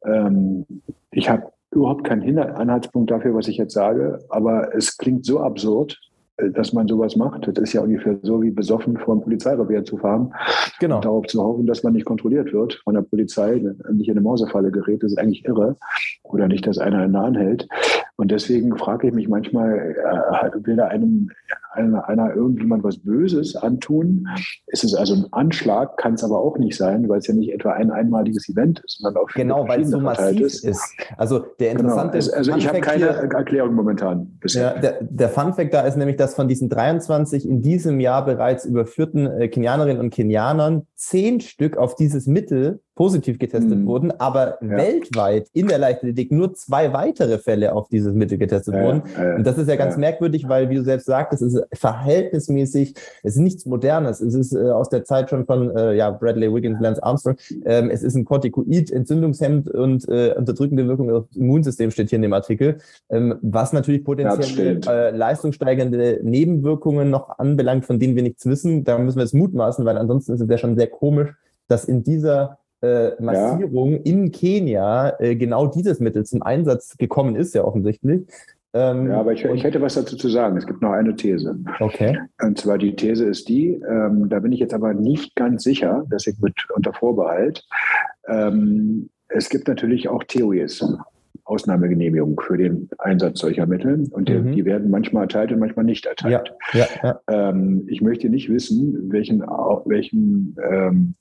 Ähm, ich habe überhaupt keinen Anhaltspunkt dafür, was ich jetzt sage, aber es klingt so absurd, dass man sowas macht. Das ist ja ungefähr so wie besoffen vor einem Polizeirevier zu fahren. Genau. Und darauf zu hoffen, dass man nicht kontrolliert wird von der Polizei, nicht in eine Mausefalle gerät, das ist eigentlich irre. Oder nicht, dass einer einen anhält. Und deswegen frage ich mich manchmal, äh, will da einem einer, einer irgendjemand was Böses antun? Ist es also ein Anschlag, kann es aber auch nicht sein, weil es ja nicht etwa ein einmaliges Event ist, sondern auf Genau, weil es so massiv ist. ist. Also der genau. interessante genau. Also, ich habe keine hier, Erklärung momentan bisher. Ja, der, der Funfact da ist nämlich, dass von diesen 23 in diesem Jahr bereits überführten äh, Kenianerinnen und Kenianern zehn Stück auf dieses Mittel positiv getestet mhm. wurden, aber ja. weltweit in der Leichtathletik nur zwei weitere Fälle auf dieses Mittel getestet ja, wurden. Ja, und das ist ja ganz merkwürdig, weil, wie du selbst sagtest, es ist verhältnismäßig, es ist nichts Modernes. Es ist äh, aus der Zeit schon von äh, ja, Bradley Wiggins, Lance Armstrong. Ähm, es ist ein Corticoid, Entzündungshemd und äh, unterdrückende Wirkung auf das Immunsystem steht hier in dem Artikel, ähm, was natürlich potenziell äh, leistungssteigernde Nebenwirkungen noch anbelangt, von denen wir nichts wissen. Da müssen wir es mutmaßen, weil ansonsten ist es ja schon sehr komisch, dass in dieser äh, Massierung ja. in Kenia äh, genau dieses Mittel zum Einsatz gekommen ist, ja offensichtlich. Ähm, ja, aber ich, ich, hätte was dazu zu sagen. Es gibt noch eine These. Okay. Und zwar die These ist die, ähm, da bin ich jetzt aber nicht ganz sicher, deswegen mit unter Vorbehalt. Ähm, es gibt natürlich auch Theories. Ausnahmegenehmigung für den Einsatz solcher Mittel und mhm. die, werden manchmal erteilt und manchmal nicht erteilt. Ja, ja, ja. Ähm, ich möchte nicht wissen, welchen, welchen ähm,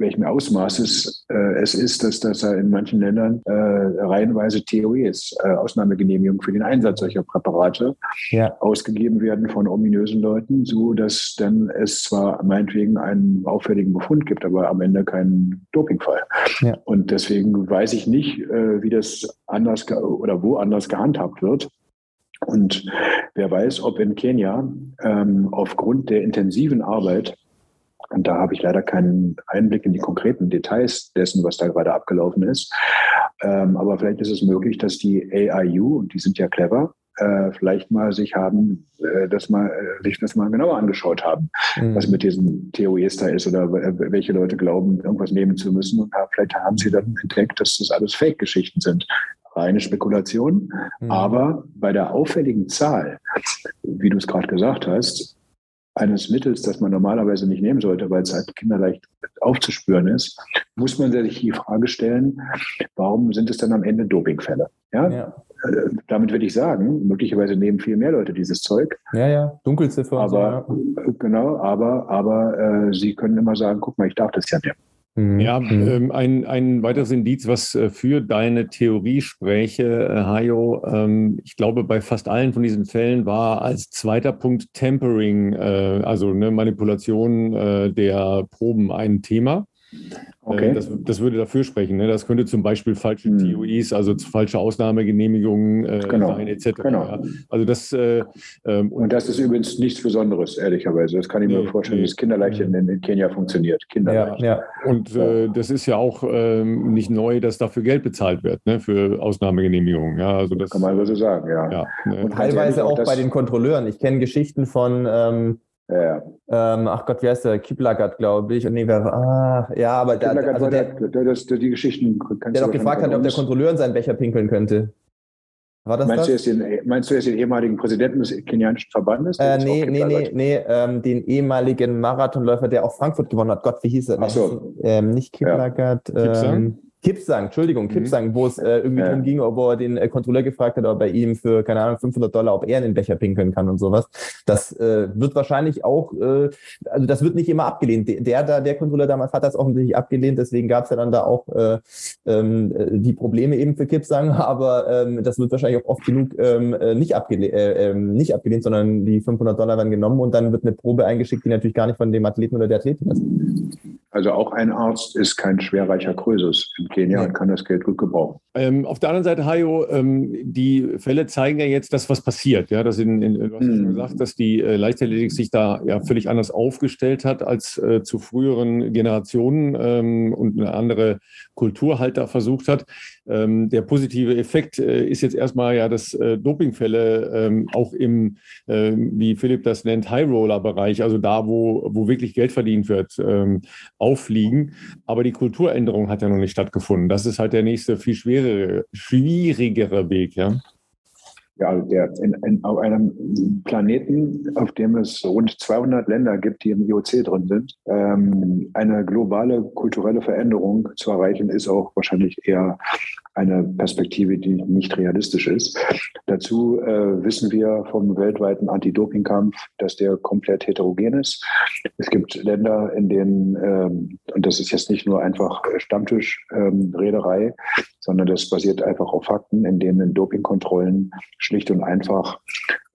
welchem Ausmaßes äh, es ist, dass das in manchen Ländern äh, reihenweise TOEs, äh, Ausnahmegenehmigungen für den Einsatz solcher Präparate, ja. ausgegeben werden von ominösen Leuten, so dass dann es zwar meinetwegen einen auffälligen Befund gibt, aber am Ende keinen Dopingfall. Ja. Und deswegen weiß ich nicht, äh, wie das anders oder wo anders gehandhabt wird. Und wer weiß, ob in Kenia ähm, aufgrund der intensiven Arbeit und da habe ich leider keinen Einblick in die konkreten Details dessen, was da gerade abgelaufen ist. Ähm, aber vielleicht ist es möglich, dass die AIU, und die sind ja clever, äh, vielleicht mal sich haben, äh, das mal, äh, sich das mal genauer angeschaut haben, mhm. was mit diesen TOEs da ist oder welche Leute glauben, irgendwas nehmen zu müssen. Und vielleicht haben sie dann entdeckt, dass das alles Fake-Geschichten sind reine Spekulation. Mhm. Aber bei der auffälligen Zahl, wie du es gerade gesagt hast, eines Mittels, das man normalerweise nicht nehmen sollte, weil es halt kinderleicht aufzuspüren ist, muss man sich die Frage stellen, warum sind es dann am Ende Dopingfälle? Ja? ja. Äh, damit würde ich sagen, möglicherweise nehmen viel mehr Leute dieses Zeug. Ja, ja, Dunkelziffer. Aber, so, ja. genau, aber, aber äh, sie können immer sagen, guck mal, ich darf das ja nehmen. Mhm. Ja, mhm. ähm, ein, ein weiteres Indiz, was äh, für deine Theorie spräche, äh, Hajo, ähm, ich glaube, bei fast allen von diesen Fällen war als zweiter Punkt Tempering, äh, also eine Manipulation äh, der Proben ein Thema. Okay. Äh, das, das, würde dafür sprechen. Ne? Das könnte zum Beispiel falsche hm. TOIs, also falsche Ausnahmegenehmigungen äh, genau. sein, etc. Genau. Ja. Also das, äh, ähm, und, und, das ist übrigens nichts Besonderes, ehrlicherweise. Das kann ich nee, mir vorstellen, nee. dass Kinderleicht in, in, Kenia funktioniert. Kinderleicht. Ja, ja. Und äh, das ist ja auch ähm, nicht neu, dass dafür Geld bezahlt wird, ne? für Ausnahmegenehmigungen. Ja, also das, kann man so sagen, ja. ja ne? Und teilweise auch bei den Kontrolleuren. Ich kenne Geschichten von ähm, ja, Ähm, ach Gott, wie heißt der? Kiplagat, glaube ich. Und nee, wer, ah, ja, aber der, also der, der, das, die Geschichten der doch gefragt hat, ob der Kontrolleur in seinen Becher pinkeln könnte. War das meinst, das? Du den, meinst du jetzt den ehemaligen Präsidenten des kenianischen Verbandes? Äh, nee, nee, nee, nee, ähm, den ehemaligen Marathonläufer, der auch Frankfurt gewonnen hat. Gott, wie hieß er? Ach so. Ähm, nicht Kiplagat. Ja. Ähm, Kipsang, Entschuldigung, mhm. Kipsang, wo es äh, irgendwie ja. darum ging, wo er den äh, Kontrolleur gefragt hat, ob er ihm für, keine Ahnung, 500 Dollar, ob er in den Becher pinkeln kann und sowas. Das äh, wird wahrscheinlich auch, äh, also das wird nicht immer abgelehnt. Der da, der Kontrolleur damals hat das offensichtlich abgelehnt, deswegen gab es ja dann da auch äh, ähm, die Probleme eben für Kipsang, *laughs* aber ähm, das wird wahrscheinlich auch oft genug ähm, äh, nicht, abgelehnt, äh, ähm, nicht abgelehnt, sondern die 500 Dollar werden genommen und dann wird eine Probe eingeschickt, die natürlich gar nicht von dem Athleten oder der Athletin ist. Also auch ein Arzt ist kein schwerreicher Krösus in Kenia ja. und kann das Geld gut gebrauchen. Ähm, auf der anderen Seite, Hajo, ähm, die Fälle zeigen ja jetzt, dass was passiert. Ja, dass in, in, du hast mhm. schon gesagt, dass die äh, Leichtathletik sich da ja völlig anders aufgestellt hat als äh, zu früheren Generationen ähm, und eine andere Kultur halt da versucht hat. Ähm, der positive Effekt äh, ist jetzt erstmal ja, dass äh, Dopingfälle ähm, auch im, äh, wie Philipp das nennt, High-Roller-Bereich, also da, wo, wo wirklich Geld verdient wird, ähm, auffliegen. Aber die Kulturänderung hat ja noch nicht stattgefunden. Das ist halt der nächste, viel schwerere, schwierigere Weg, ja ja, der in, in, auf einem Planeten, auf dem es rund 200 Länder gibt, die im IOC drin sind, ähm, eine globale kulturelle Veränderung zu erreichen, ist auch wahrscheinlich eher eine Perspektive, die nicht realistisch ist. Dazu äh, wissen wir vom weltweiten Anti-Doping-Kampf, dass der komplett heterogen ist. Es gibt Länder, in denen, ähm, und das ist jetzt nicht nur einfach Stammtischrederei, ähm, sondern das basiert einfach auf Fakten, in denen Dopingkontrollen schlicht und einfach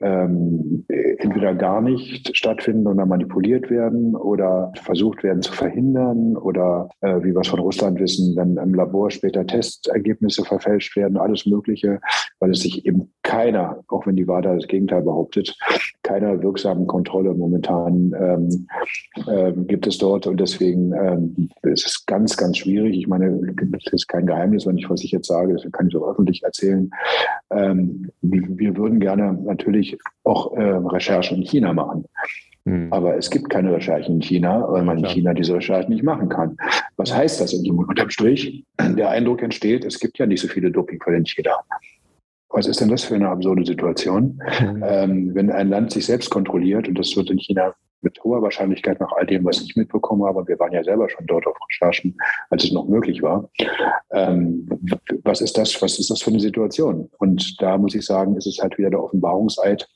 ähm, entweder gar nicht stattfinden oder manipuliert werden oder versucht werden zu verhindern oder äh, wie wir es von Russland wissen, wenn im Labor später Testergebnisse verfälscht werden, alles Mögliche, weil es sich eben keiner, auch wenn die WADA das Gegenteil behauptet, keiner wirksamen Kontrolle momentan ähm, äh, gibt es dort und deswegen ähm, ist es ganz, ganz schwierig. Ich meine, es ist kein Geheimnis, wenn ich was ich jetzt sage, das kann ich auch öffentlich erzählen. Ähm, wir würden gerne natürlich auch äh, Recherchen in China machen. Hm. Aber es gibt keine Recherchen in China, weil man in China diese Recherchen nicht machen kann. Was heißt das unterm Strich? Der Eindruck entsteht, es gibt ja nicht so viele Dopingfälle in China. Was ist denn das für eine absurde Situation? Mhm. Ähm, wenn ein Land sich selbst kontrolliert, und das wird in China mit hoher Wahrscheinlichkeit nach all dem, was ich mitbekommen habe, und wir waren ja selber schon dort auf Recherchen, als es noch möglich war. Ähm, was ist das, was ist das für eine Situation? Und da muss ich sagen, ist es halt wieder der Offenbarungseid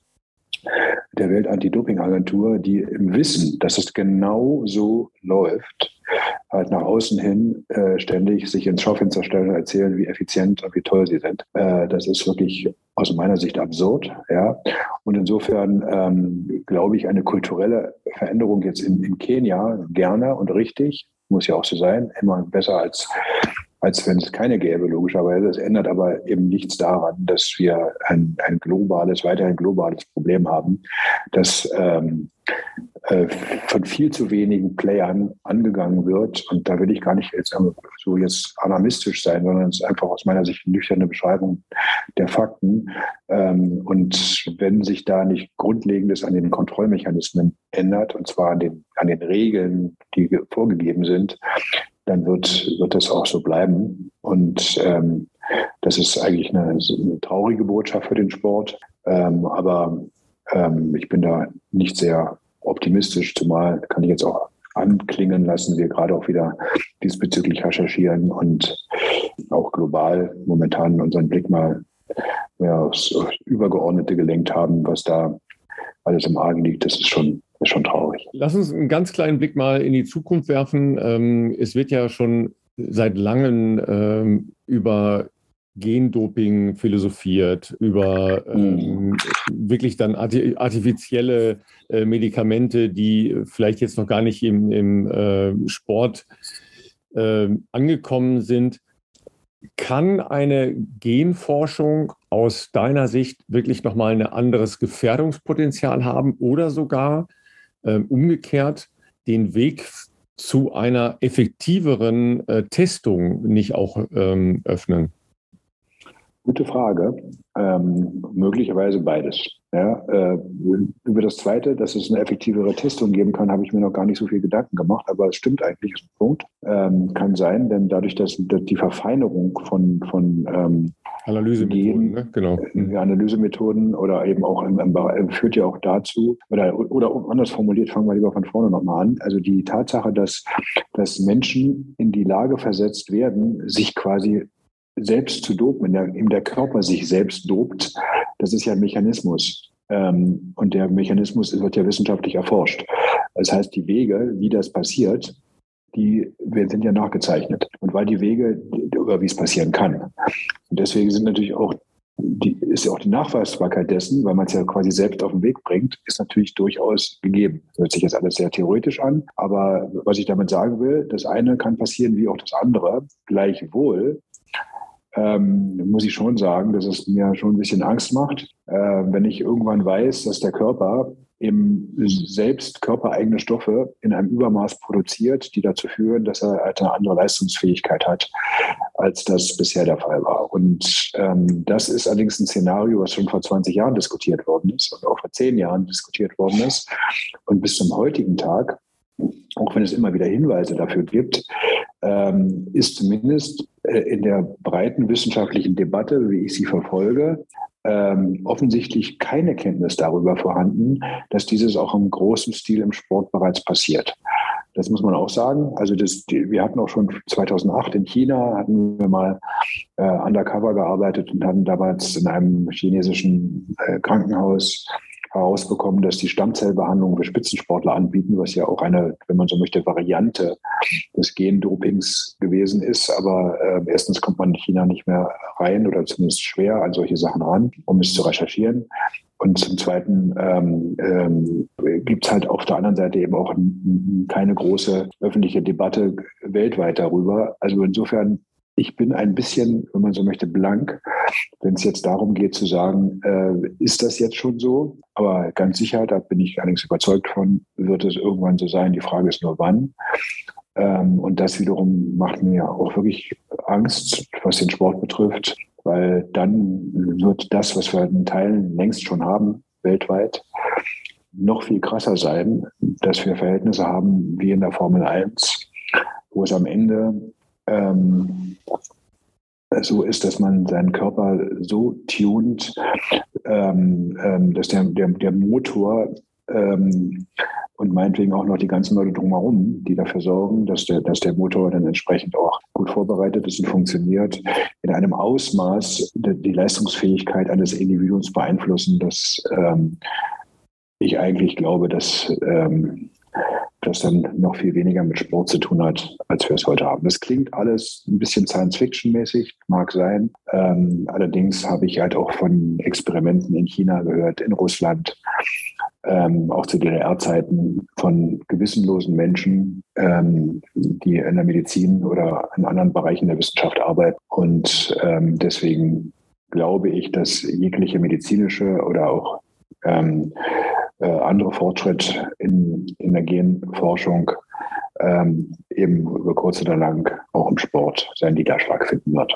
der Welt-Anti-Doping-Agentur, die im Wissen, dass es genau so läuft, halt nach außen hin äh, ständig sich ins Schaufenster stellen und erzählen, wie effizient und wie toll sie sind. Äh, das ist wirklich aus meiner Sicht absurd. Ja? Und insofern ähm, glaube ich, eine kulturelle Veränderung jetzt in, in Kenia gerne und richtig, muss ja auch so sein, immer besser als als wenn es keine gäbe, logischerweise. Es ändert aber eben nichts daran, dass wir ein, ein globales, weiterhin globales Problem haben, das ähm, äh, von viel zu wenigen Playern angegangen wird. Und da will ich gar nicht jetzt so jetzt alarmistisch sein, sondern es ist einfach aus meiner Sicht eine nüchterne Beschreibung der Fakten. Ähm, und wenn sich da nicht Grundlegendes an den Kontrollmechanismen ändert, und zwar an den, an den Regeln, die vorgegeben sind, dann wird, wird das auch so bleiben. Und ähm, das ist eigentlich eine, eine, traurige Botschaft für den Sport. Ähm, aber ähm, ich bin da nicht sehr optimistisch, zumal kann ich jetzt auch anklingen lassen, wir gerade auch wieder diesbezüglich recherchieren und auch global momentan unseren Blick mal mehr aufs Übergeordnete gelenkt haben, was da alles im Argen liegt. Das ist schon ist schon traurig. Lass uns einen ganz kleinen Blick mal in die Zukunft werfen. Ähm, es wird ja schon seit langem ähm, über Gendoping philosophiert, über ähm, wirklich dann artifizielle äh, Medikamente, die vielleicht jetzt noch gar nicht im, im äh, Sport äh, angekommen sind. Kann eine Genforschung aus deiner Sicht wirklich nochmal ein anderes Gefährdungspotenzial haben oder sogar umgekehrt den Weg zu einer effektiveren äh, Testung nicht auch ähm, öffnen? Gute Frage. Ähm, möglicherweise beides. Ja, äh, über das Zweite, dass es eine effektivere Testung geben kann, habe ich mir noch gar nicht so viel Gedanken gemacht, aber es stimmt eigentlich, ist ein Punkt. Ähm, kann sein, denn dadurch, dass, dass die Verfeinerung von, von ähm, Analysemethoden, ne? genau. Äh, Analysemethoden oder eben auch im, im, führt ja auch dazu, oder, oder anders formuliert, fangen wir lieber von vorne nochmal an. Also die Tatsache, dass, dass Menschen in die Lage versetzt werden, sich quasi selbst zu dopen, wenn der, eben der Körper sich selbst dopt, das ist ja ein Mechanismus. Ähm, und der Mechanismus wird ja wissenschaftlich erforscht. Das heißt, die Wege, wie das passiert, die sind ja nachgezeichnet. Und weil die Wege, oder wie es passieren kann. Und deswegen sind natürlich auch die, ist ja auch die Nachweisbarkeit dessen, weil man es ja quasi selbst auf den Weg bringt, ist natürlich durchaus gegeben. Das hört sich jetzt alles sehr theoretisch an, aber was ich damit sagen will, das eine kann passieren wie auch das andere. Gleichwohl ähm, muss ich schon sagen, dass es mir schon ein bisschen Angst macht, äh, wenn ich irgendwann weiß, dass der Körper eben selbst körpereigene Stoffe in einem Übermaß produziert, die dazu führen, dass er halt eine andere Leistungsfähigkeit hat, als das bisher der Fall war. Und ähm, das ist allerdings ein Szenario, was schon vor 20 Jahren diskutiert worden ist und auch vor 10 Jahren diskutiert worden ist. Und bis zum heutigen Tag, auch wenn es immer wieder Hinweise dafür gibt, ähm, ist zumindest äh, in der breiten wissenschaftlichen Debatte, wie ich sie verfolge, ähm, offensichtlich keine Kenntnis darüber vorhanden, dass dieses auch im großen Stil im Sport bereits passiert. Das muss man auch sagen. Also das, wir hatten auch schon 2008 in China, hatten wir mal äh, undercover gearbeitet und hatten damals in einem chinesischen äh, Krankenhaus herausbekommen, dass die Stammzellbehandlung für Spitzensportler anbieten, was ja auch eine, wenn man so möchte, Variante des Gendopings gewesen ist. Aber äh, erstens kommt man in China nicht mehr rein oder zumindest schwer an solche Sachen ran, um es zu recherchieren. Und zum Zweiten ähm, ähm, gibt es halt auf der anderen Seite eben auch keine große öffentliche Debatte weltweit darüber. Also insofern ich bin ein bisschen, wenn man so möchte, blank, wenn es jetzt darum geht zu sagen, äh, ist das jetzt schon so? Aber ganz sicher, da bin ich allerdings überzeugt von, wird es irgendwann so sein. Die Frage ist nur wann. Ähm, und das wiederum macht mir auch wirklich Angst, was den Sport betrifft, weil dann wird das, was wir in Teilen längst schon haben, weltweit, noch viel krasser sein, dass wir Verhältnisse haben wie in der Formel 1, wo es am Ende ähm, so ist, dass man seinen Körper so tunt, ähm, ähm, dass der, der, der Motor ähm, und meinetwegen auch noch die ganzen Leute drumherum, die dafür sorgen, dass der, dass der Motor dann entsprechend auch gut vorbereitet ist und funktioniert, in einem Ausmaß die, die Leistungsfähigkeit eines Individuums beeinflussen, dass ähm, ich eigentlich glaube, dass ähm, das dann noch viel weniger mit Sport zu tun hat, als wir es heute haben. Das klingt alles ein bisschen Science-Fiction-mäßig, mag sein. Ähm, allerdings habe ich halt auch von Experimenten in China gehört, in Russland, ähm, auch zu DDR-Zeiten von gewissenlosen Menschen, ähm, die in der Medizin oder in anderen Bereichen der Wissenschaft arbeiten. Und ähm, deswegen glaube ich, dass jegliche medizinische oder auch ähm, äh, andere Fortschritt in, in der Genforschung ähm, eben über kurz oder lang auch im Sport seinen Niederschlag finden wird.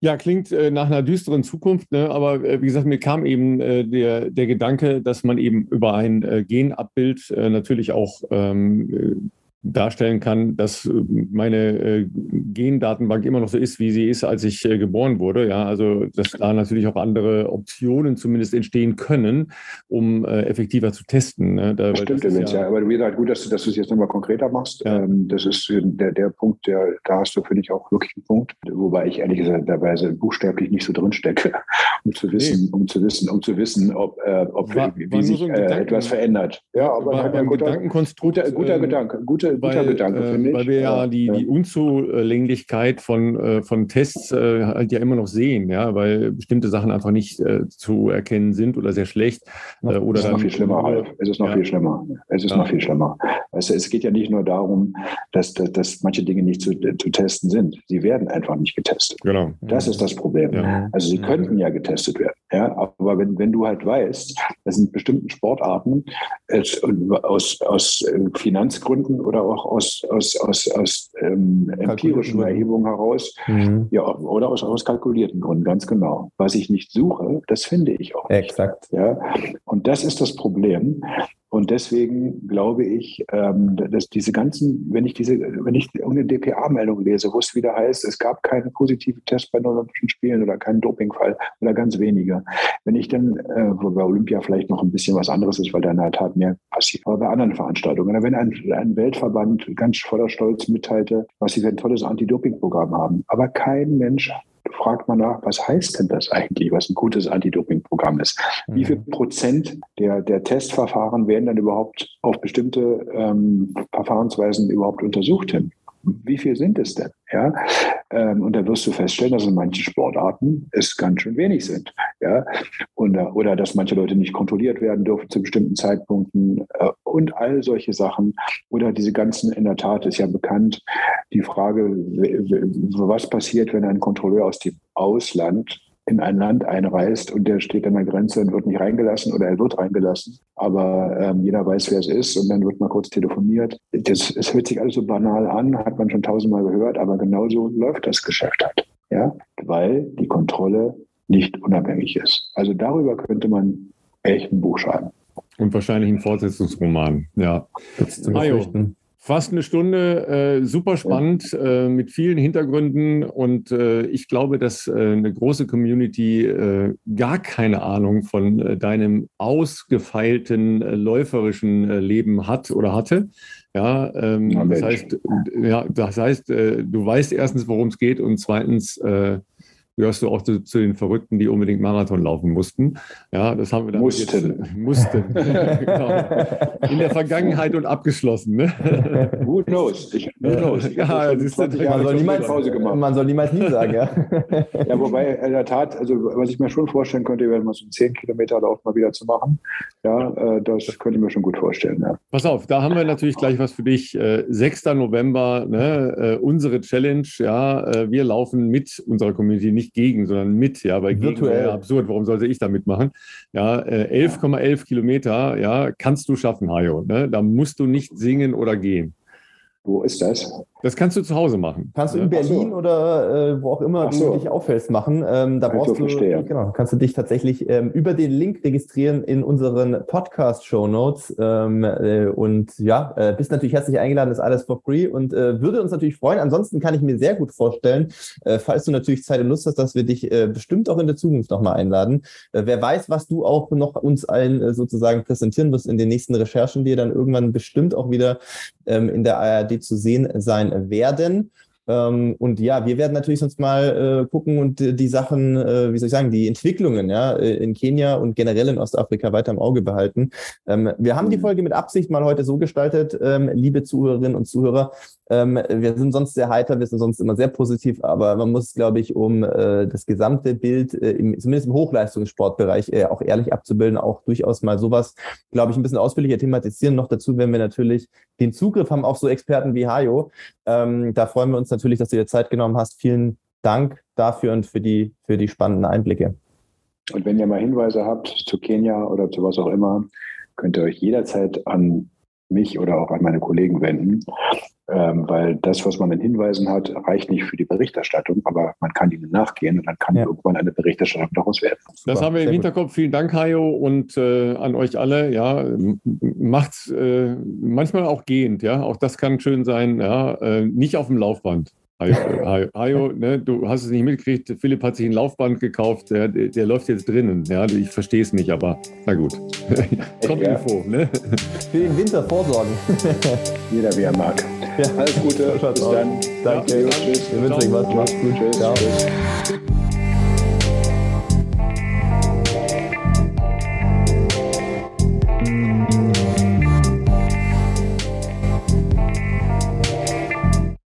Ja, klingt äh, nach einer düsteren Zukunft, ne? aber äh, wie gesagt, mir kam eben äh, der, der Gedanke, dass man eben über ein äh, Genabbild äh, natürlich auch ähm, darstellen kann, dass äh, meine äh, Gendatenbank immer noch so ist, wie sie ist, als ich äh, geboren wurde. Ja, also dass da natürlich auch andere Optionen zumindest entstehen können, um äh, effektiver zu testen. Ne? Da, das stimmt, das ja, ja, aber wie gesagt, gut, dass du, dass du es jetzt nochmal konkreter machst. Ja. Ähm, das ist der, der Punkt, der, da hast du, finde ich, auch wirklich einen Punkt, wobei ich ehrlich gesagt dabei buchstäblich nicht so drin stecke, *laughs* um zu wissen, nee. um zu wissen, um zu wissen, ob, äh, ob war, wie, wie sich so äh, etwas verändert. Ja, aber war, ein guter, guter, guter Gedanke, gute, guter weil, Gedanke für äh, mich. Weil wir ja, die, ja. die Unzulänglichkeit von, äh, von Tests äh, halt ja immer noch sehen, ja, weil bestimmte Sachen einfach nicht zu erkennen sind oder sehr schlecht. oder es ist noch viel schlimmer, Ralf. Es ist noch ja. viel schlimmer. Es ist ja. noch viel schlimmer. Also es geht ja nicht nur darum, dass, dass, dass manche Dinge nicht zu, zu testen sind. Sie werden einfach nicht getestet. Genau. Das ist das Problem. Also sie könnten ja getestet werden. Ja, aber wenn, wenn du halt weißt, dass in bestimmten Sportarten es aus, aus äh, Finanzgründen oder auch aus, aus, aus, aus ähm, empirischen Erhebungen heraus, mhm. ja, oder aus, aus kalkulierten Gründen, ganz genau. Was ich nicht suche, das finde ich auch. Nicht. Exakt. Ja, und das ist das Problem. Und deswegen glaube ich, ähm, dass diese ganzen, wenn ich diese, wenn ich irgendeine DPA-Meldung lese, wo es wieder heißt, es gab keinen positiven Test bei den Olympischen Spielen oder keinen Dopingfall oder ganz wenige. Wenn ich dann, äh, wo bei Olympia vielleicht noch ein bisschen was anderes ist, weil da in der Tat mehr passiert, aber bei anderen Veranstaltungen, wenn ein, ein Weltverband ganz voller Stolz mitteilte, was sie für ein tolles Anti-Doping-Programm haben, aber kein Mensch fragt man nach, was heißt denn das eigentlich, was ein gutes Anti-Doping-Programm ist? Mhm. Wie viel Prozent der, der Testverfahren werden dann überhaupt auf bestimmte ähm, Verfahrensweisen überhaupt untersucht hin? Wie viel sind es denn? Ja? Ähm, und da wirst du feststellen, dass in manchen Sportarten es ganz schön wenig sind. Ja? Und, äh, oder dass manche Leute nicht kontrolliert werden dürfen zu bestimmten Zeitpunkten äh, und all solche Sachen. Oder diese ganzen, in der Tat ist ja bekannt, die Frage, was passiert, wenn ein Kontrolleur aus dem Ausland in ein Land einreist und der steht an der Grenze und wird nicht reingelassen oder er wird reingelassen, aber ähm, jeder weiß, wer es ist und dann wird mal kurz telefoniert. Das, es hört sich alles so banal an, hat man schon tausendmal gehört, aber genauso läuft das Geschäft halt. Ja? Weil die Kontrolle nicht unabhängig ist. Also darüber könnte man echt ein Buch schreiben. Und wahrscheinlich ein Fortsetzungsroman, ja. Majo, Fast eine Stunde, äh, super spannend, äh, mit vielen Hintergründen und äh, ich glaube, dass äh, eine große Community äh, gar keine Ahnung von äh, deinem ausgefeilten läuferischen Leben hat oder hatte. Ja, ähm, das heißt, ja, das heißt, du weißt erstens, worum es geht und zweitens gehörst du auch zu, zu, den Verrückten, die unbedingt Marathon laufen mussten. Ja, das haben wir dann mussten. Jetzt, *laughs* mussten. genau. In der Vergangenheit und abgeschlossen. Ne? Who knows? Ich, who knows? Ja, das ist man, soll niemals, Pause gemacht. man soll niemals nie sagen, ja. ja, wobei in der Tat, also was ich mir schon vorstellen könnte, wäre mal so einen 10 Kilometer Lauf mal wieder zu machen. Ja, äh, das könnte ich mir schon gut vorstellen. Ja. Pass auf, da haben wir natürlich gleich was für dich. 6. Äh, November, ne, äh, unsere Challenge. Ja, wir laufen mit unserer Community nicht nicht gegen, sondern mit, ja, weil Virtuell. wäre absurd, warum sollte ich da mitmachen? Ja, 11,11 äh, Kilometer, ja, kannst du schaffen, Hajo. Ne? Da musst du nicht singen oder gehen. Wo ist das? Das kannst du zu Hause machen. Kannst du in Berlin so. oder äh, wo auch immer so. du dich auffällst machen. Ähm, da brauchst du, verstehe. genau, kannst du dich tatsächlich ähm, über den Link registrieren in unseren Podcast-Show Notes. Ähm, äh, und ja, äh, bist natürlich herzlich eingeladen, ist alles for free und äh, würde uns natürlich freuen. Ansonsten kann ich mir sehr gut vorstellen, äh, falls du natürlich Zeit und Lust hast, dass wir dich äh, bestimmt auch in der Zukunft nochmal einladen. Äh, wer weiß, was du auch noch uns allen äh, sozusagen präsentieren wirst in den nächsten Recherchen, die dann irgendwann bestimmt auch wieder ähm, in der ARD zu sehen sein werden. Ähm, und ja, wir werden natürlich sonst mal äh, gucken und die Sachen, äh, wie soll ich sagen, die Entwicklungen ja, äh, in Kenia und generell in Ostafrika weiter im Auge behalten. Ähm, wir haben die mhm. Folge mit Absicht mal heute so gestaltet, ähm, liebe Zuhörerinnen und Zuhörer. Ähm, wir sind sonst sehr heiter, wir sind sonst immer sehr positiv, aber man muss, glaube ich, um äh, das gesamte Bild, äh, im, zumindest im Hochleistungssportbereich, äh, auch ehrlich abzubilden, auch durchaus mal sowas, glaube ich, ein bisschen ausführlicher thematisieren. Noch dazu, wenn wir natürlich den Zugriff haben auf so Experten wie Hajo. Ähm, da freuen wir uns natürlich, dass du dir Zeit genommen hast. Vielen Dank dafür und für die, für die spannenden Einblicke. Und wenn ihr mal Hinweise habt zu Kenia oder zu was auch immer, könnt ihr euch jederzeit an mich oder auch an meine Kollegen wenden, ähm, weil das, was man in Hinweisen hat, reicht nicht für die Berichterstattung, aber man kann ihnen nachgehen und dann kann ja. irgendwann eine Berichterstattung daraus werden. Super, das haben wir im Hinterkopf. Gut. Vielen Dank, Hajo, und äh, an euch alle. Ja, macht's äh, manchmal auch gehend. Ja, auch das kann schön sein. Ja, äh, nicht auf dem Laufband. Hajo, Hajo ne, du hast es nicht mitgekriegt. Philipp hat sich ein Laufband gekauft. Der, der, der läuft jetzt drinnen. Ja, ich verstehe es nicht, aber na gut. *laughs* Kommt ja. Info. Ne? Für den Winter vorsorgen. Jeder wie er mag. Ja. Alles Gute. Bis dann. Danke. Ja, tschüss. Wir wünschen euch was. Macht's gut. Tschüss. Ciao. Tschüss.